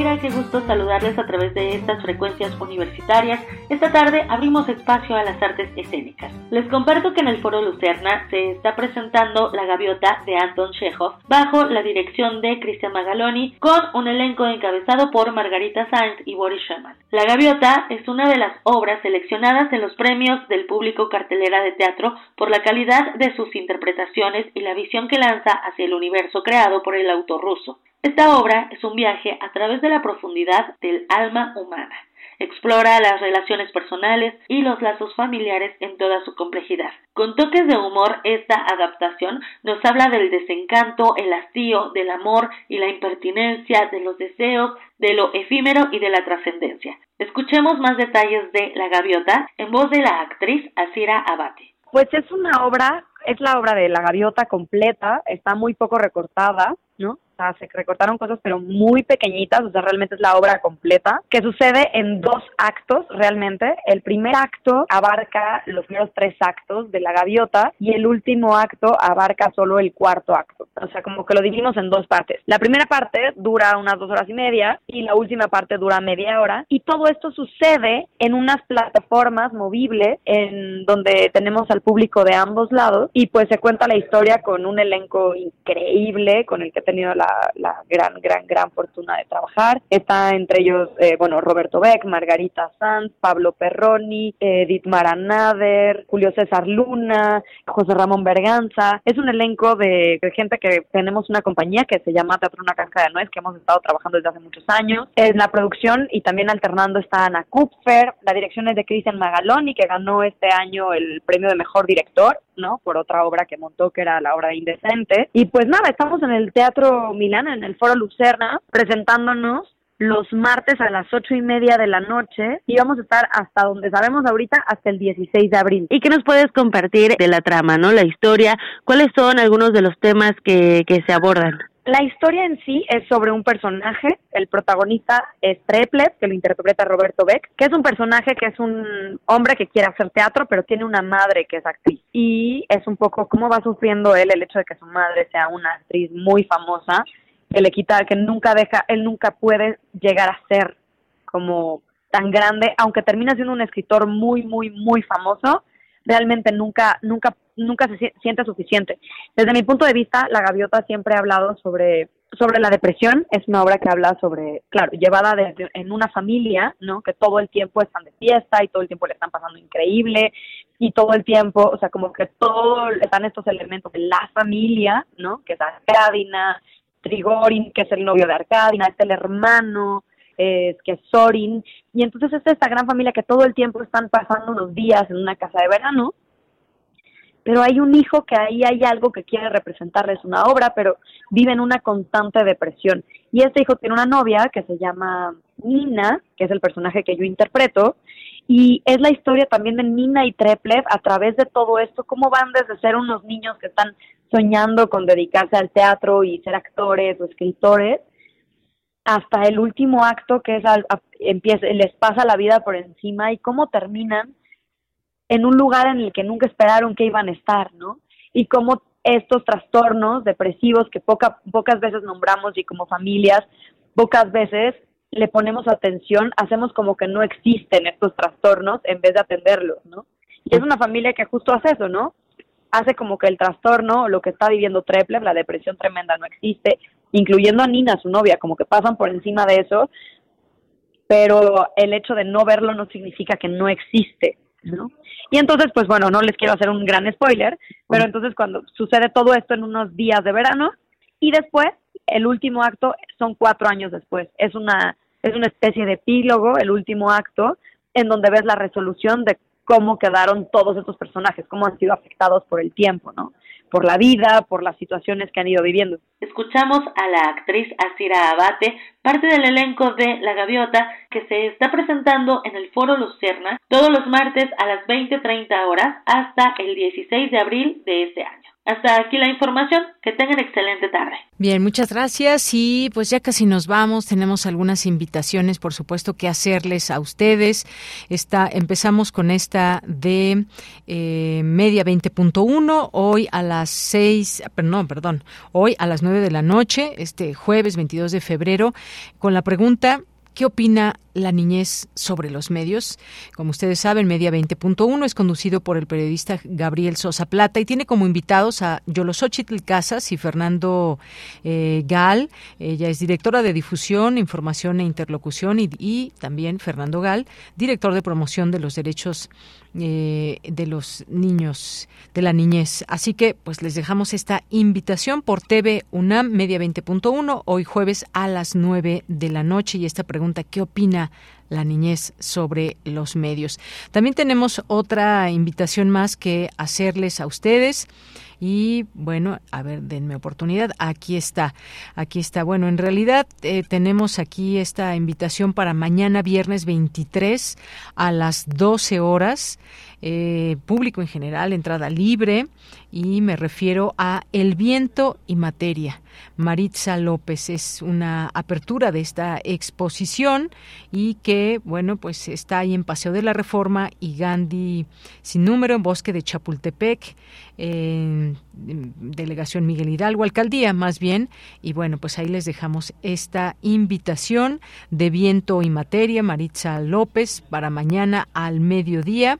Mira, qué gusto saludarles a través de estas frecuencias universitarias. Esta tarde abrimos espacio a las artes escénicas. Les comparto que en el Foro Lucerna se está presentando La Gaviota de Anton Chekhov bajo la dirección de Cristian Magaloni con un elenco encabezado por Margarita Sainz y Boris Sherman. La Gaviota es una de las obras seleccionadas en los premios del público cartelera de teatro por la calidad de sus interpretaciones y la visión que lanza hacia el universo creado por el autor ruso. Esta obra es un viaje a través de la profundidad del alma humana. Explora las relaciones personales y los lazos familiares en toda su complejidad. Con toques de humor, esta adaptación nos habla del desencanto, el hastío, del amor y la impertinencia, de los deseos, de lo efímero y de la trascendencia. Escuchemos más detalles de La Gaviota en voz de la actriz Asira Abate. Pues es una obra, es la obra de La Gaviota completa, está muy poco recortada, ¿no? Se recortaron cosas pero muy pequeñitas, o sea, realmente es la obra completa, que sucede en dos actos realmente. El primer acto abarca los primeros tres actos de la gaviota y el último acto abarca solo el cuarto acto. O sea, como que lo dividimos en dos partes. La primera parte dura unas dos horas y media y la última parte dura media hora y todo esto sucede en unas plataformas movibles en donde tenemos al público de ambos lados y pues se cuenta la historia con un elenco increíble con el que he tenido la la, gran, gran, gran fortuna de trabajar. Está entre ellos, eh, bueno, Roberto Beck, Margarita Sanz, Pablo Perroni, Edith Maranader, Julio César Luna, José Ramón Berganza. Es un elenco de, gente que tenemos una compañía que se llama Teatro Una Canja de Nuez, que hemos estado trabajando desde hace muchos años. En la producción y también alternando está Ana Kupfer, la dirección es de Cristian Magaloni, que ganó este año el premio de mejor director, ¿no? Por otra obra que montó, que era la obra de Indecente. Y pues nada, estamos en el Teatro en el Foro Lucerna, presentándonos los martes a las ocho y media de la noche y vamos a estar hasta donde sabemos ahorita hasta el 16 de abril. ¿Y qué nos puedes compartir de la trama, no? La historia, ¿cuáles son algunos de los temas que, que se abordan? La historia en sí es sobre un personaje, el protagonista es Treplet, que lo interpreta Roberto Beck, que es un personaje que es un hombre que quiere hacer teatro, pero tiene una madre que es actriz. Y es un poco cómo va sufriendo él el hecho de que su madre sea una actriz muy famosa, que le quita, que nunca deja, él nunca puede llegar a ser como tan grande, aunque termina siendo un escritor muy, muy, muy famoso, realmente nunca, nunca, nunca se siente suficiente. Desde mi punto de vista, La Gaviota siempre ha hablado sobre, sobre la depresión, es una obra que habla sobre, claro, llevada desde, en una familia, ¿no? Que todo el tiempo están de fiesta y todo el tiempo le están pasando increíble y todo el tiempo, o sea, como que todo, están estos elementos de la familia, ¿no? Que es Arcadina, Trigorin, que es el novio de Arcadina, es el hermano, es que es Sorin, y entonces es esta gran familia que todo el tiempo están pasando unos días en una casa de verano, pero hay un hijo que ahí hay algo que quiere representarles una obra, pero vive en una constante depresión. Y este hijo tiene una novia que se llama Nina, que es el personaje que yo interpreto, y es la historia también de Nina y Treplev a través de todo esto, cómo van desde ser unos niños que están soñando con dedicarse al teatro y ser actores o escritores, hasta el último acto que es al, empieza, les pasa la vida por encima y cómo terminan en un lugar en el que nunca esperaron que iban a estar, ¿no? Y cómo estos trastornos depresivos que poca, pocas veces nombramos y como familias, pocas veces le ponemos atención, hacemos como que no existen estos trastornos en vez de atenderlos, ¿no? Y es una familia que justo hace eso, ¿no? Hace como que el trastorno, lo que está viviendo Treple, la depresión tremenda no existe, incluyendo a Nina, su novia, como que pasan por encima de eso, pero el hecho de no verlo no significa que no existe, ¿no? Y entonces, pues bueno, no les quiero hacer un gran spoiler, pero entonces cuando sucede todo esto en unos días de verano y después el último acto son cuatro años después. Es una es una especie de epílogo, el último acto, en donde ves la resolución de cómo quedaron todos estos personajes, cómo han sido afectados por el tiempo, ¿no? Por la vida, por las situaciones que han ido viviendo. Escuchamos a la actriz Asira Abate, parte del elenco de La Gaviota, que se está presentando en el Foro Lucerna todos los martes a las 20.30 horas hasta el 16 de abril de este año. Hasta aquí la información. Que tengan excelente tarde. Bien, muchas gracias. Y pues ya casi nos vamos. Tenemos algunas invitaciones, por supuesto, que hacerles a ustedes. Está, empezamos con esta de eh, Media 20.1. Hoy a las 6, no, perdón, hoy a las 9 de la noche, este jueves 22 de febrero, con la pregunta ¿Qué opina la niñez sobre los medios? Como ustedes saben, Media 20.1 es conducido por el periodista Gabriel Sosa Plata y tiene como invitados a Yolosochitl Casas y Fernando eh, Gal. Ella es directora de difusión, información e interlocución y, y también Fernando Gal, director de promoción de los derechos eh, de los niños, de la niñez. Así que pues les dejamos esta invitación por TV UNAM Media 20.1 hoy jueves a las 9 de la noche y esta pregunta, ¿qué opina la niñez sobre los medios? También tenemos otra invitación más que hacerles a ustedes. Y bueno, a ver, denme oportunidad. Aquí está, aquí está. Bueno, en realidad eh, tenemos aquí esta invitación para mañana viernes 23 a las 12 horas. Eh, público en general, entrada libre, y me refiero a El viento y materia. Maritza López. Es una apertura de esta exposición y que, bueno, pues está ahí en Paseo de la Reforma y Gandhi sin número en Bosque de Chapultepec, en Delegación Miguel Hidalgo, Alcaldía más bien, y bueno, pues ahí les dejamos esta invitación de viento y materia, Maritza López, para mañana al mediodía.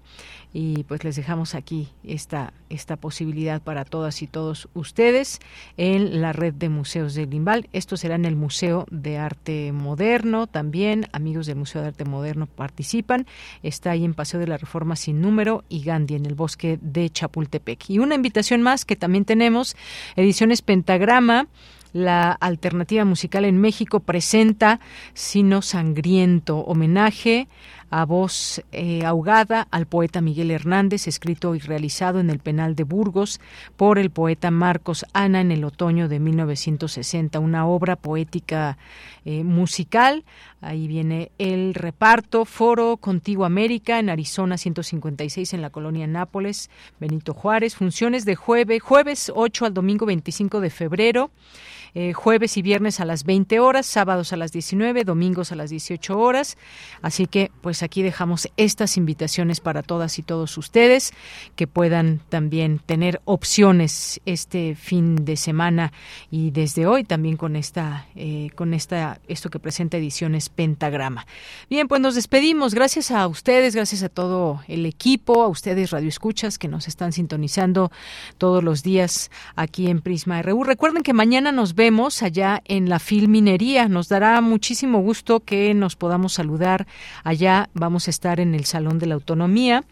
Y pues les dejamos aquí esta, esta posibilidad para todas y todos ustedes en la red de museos de Limbal. Esto será en el Museo de Arte Moderno también. Amigos del Museo de Arte Moderno participan. Está ahí en Paseo de la Reforma sin número y Gandhi en el bosque de Chapultepec. Y una invitación más que también tenemos, Ediciones Pentagrama la alternativa musical en México presenta Sino Sangriento, homenaje a voz eh, ahogada al poeta Miguel Hernández, escrito y realizado en el penal de Burgos por el poeta Marcos Ana en el otoño de 1960, una obra poética eh, musical. Ahí viene el reparto, Foro Contigo América en Arizona 156 en la colonia Nápoles, Benito Juárez, funciones de jueves, jueves 8 al domingo 25 de febrero. Eh, jueves y viernes a las 20 horas, sábados a las 19, domingos a las 18 horas. Así que, pues aquí dejamos estas invitaciones para todas y todos ustedes que puedan también tener opciones este fin de semana y desde hoy también con esta, eh, con esta, esto que presenta ediciones Pentagrama. Bien, pues nos despedimos. Gracias a ustedes, gracias a todo el equipo, a ustedes Radio Escuchas que nos están sintonizando todos los días aquí en Prisma RU. Recuerden que mañana nos vemos allá en la Filminería. Nos dará muchísimo gusto que nos podamos saludar allá. Vamos a estar en el Salón de la Autonomía,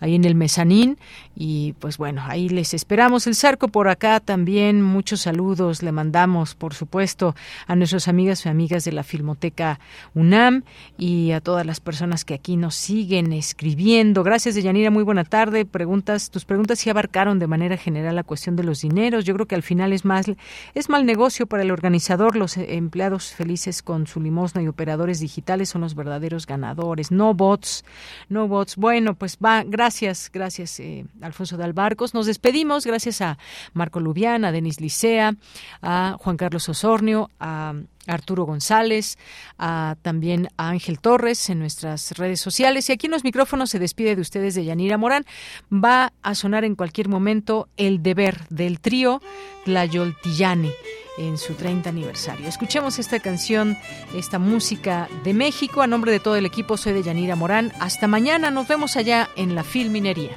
ahí en el mezanín. Y pues bueno, ahí les esperamos. El Zarco por acá también. Muchos saludos le mandamos, por supuesto, a nuestros amigas y amigas de la Filmoteca UNAM y a todas las personas que aquí nos siguen escribiendo. Gracias, Deyanira. Muy buena tarde. Preguntas, tus preguntas sí abarcaron de manera general la cuestión de los dineros. Yo creo que al final es más es mal negocio para el organizador. Los empleados felices con su limosna y operadores digitales son los verdaderos ganadores. No bots, no bots. Bueno, pues va. Gracias, gracias, eh, Alfonso de Albarcos. Nos despedimos. Gracias a Marco Lubián, a Denis Licea, a Juan Carlos Osornio, a Arturo González, a, también a Ángel Torres en nuestras redes sociales. Y aquí en los micrófonos se despide de ustedes de Yanira Morán. Va a sonar en cualquier momento el deber del trío Tlayoltillane en su 30 aniversario. Escuchemos esta canción, esta música de México. A nombre de todo el equipo, soy de Yanira Morán. Hasta mañana, nos vemos allá en la Filminería.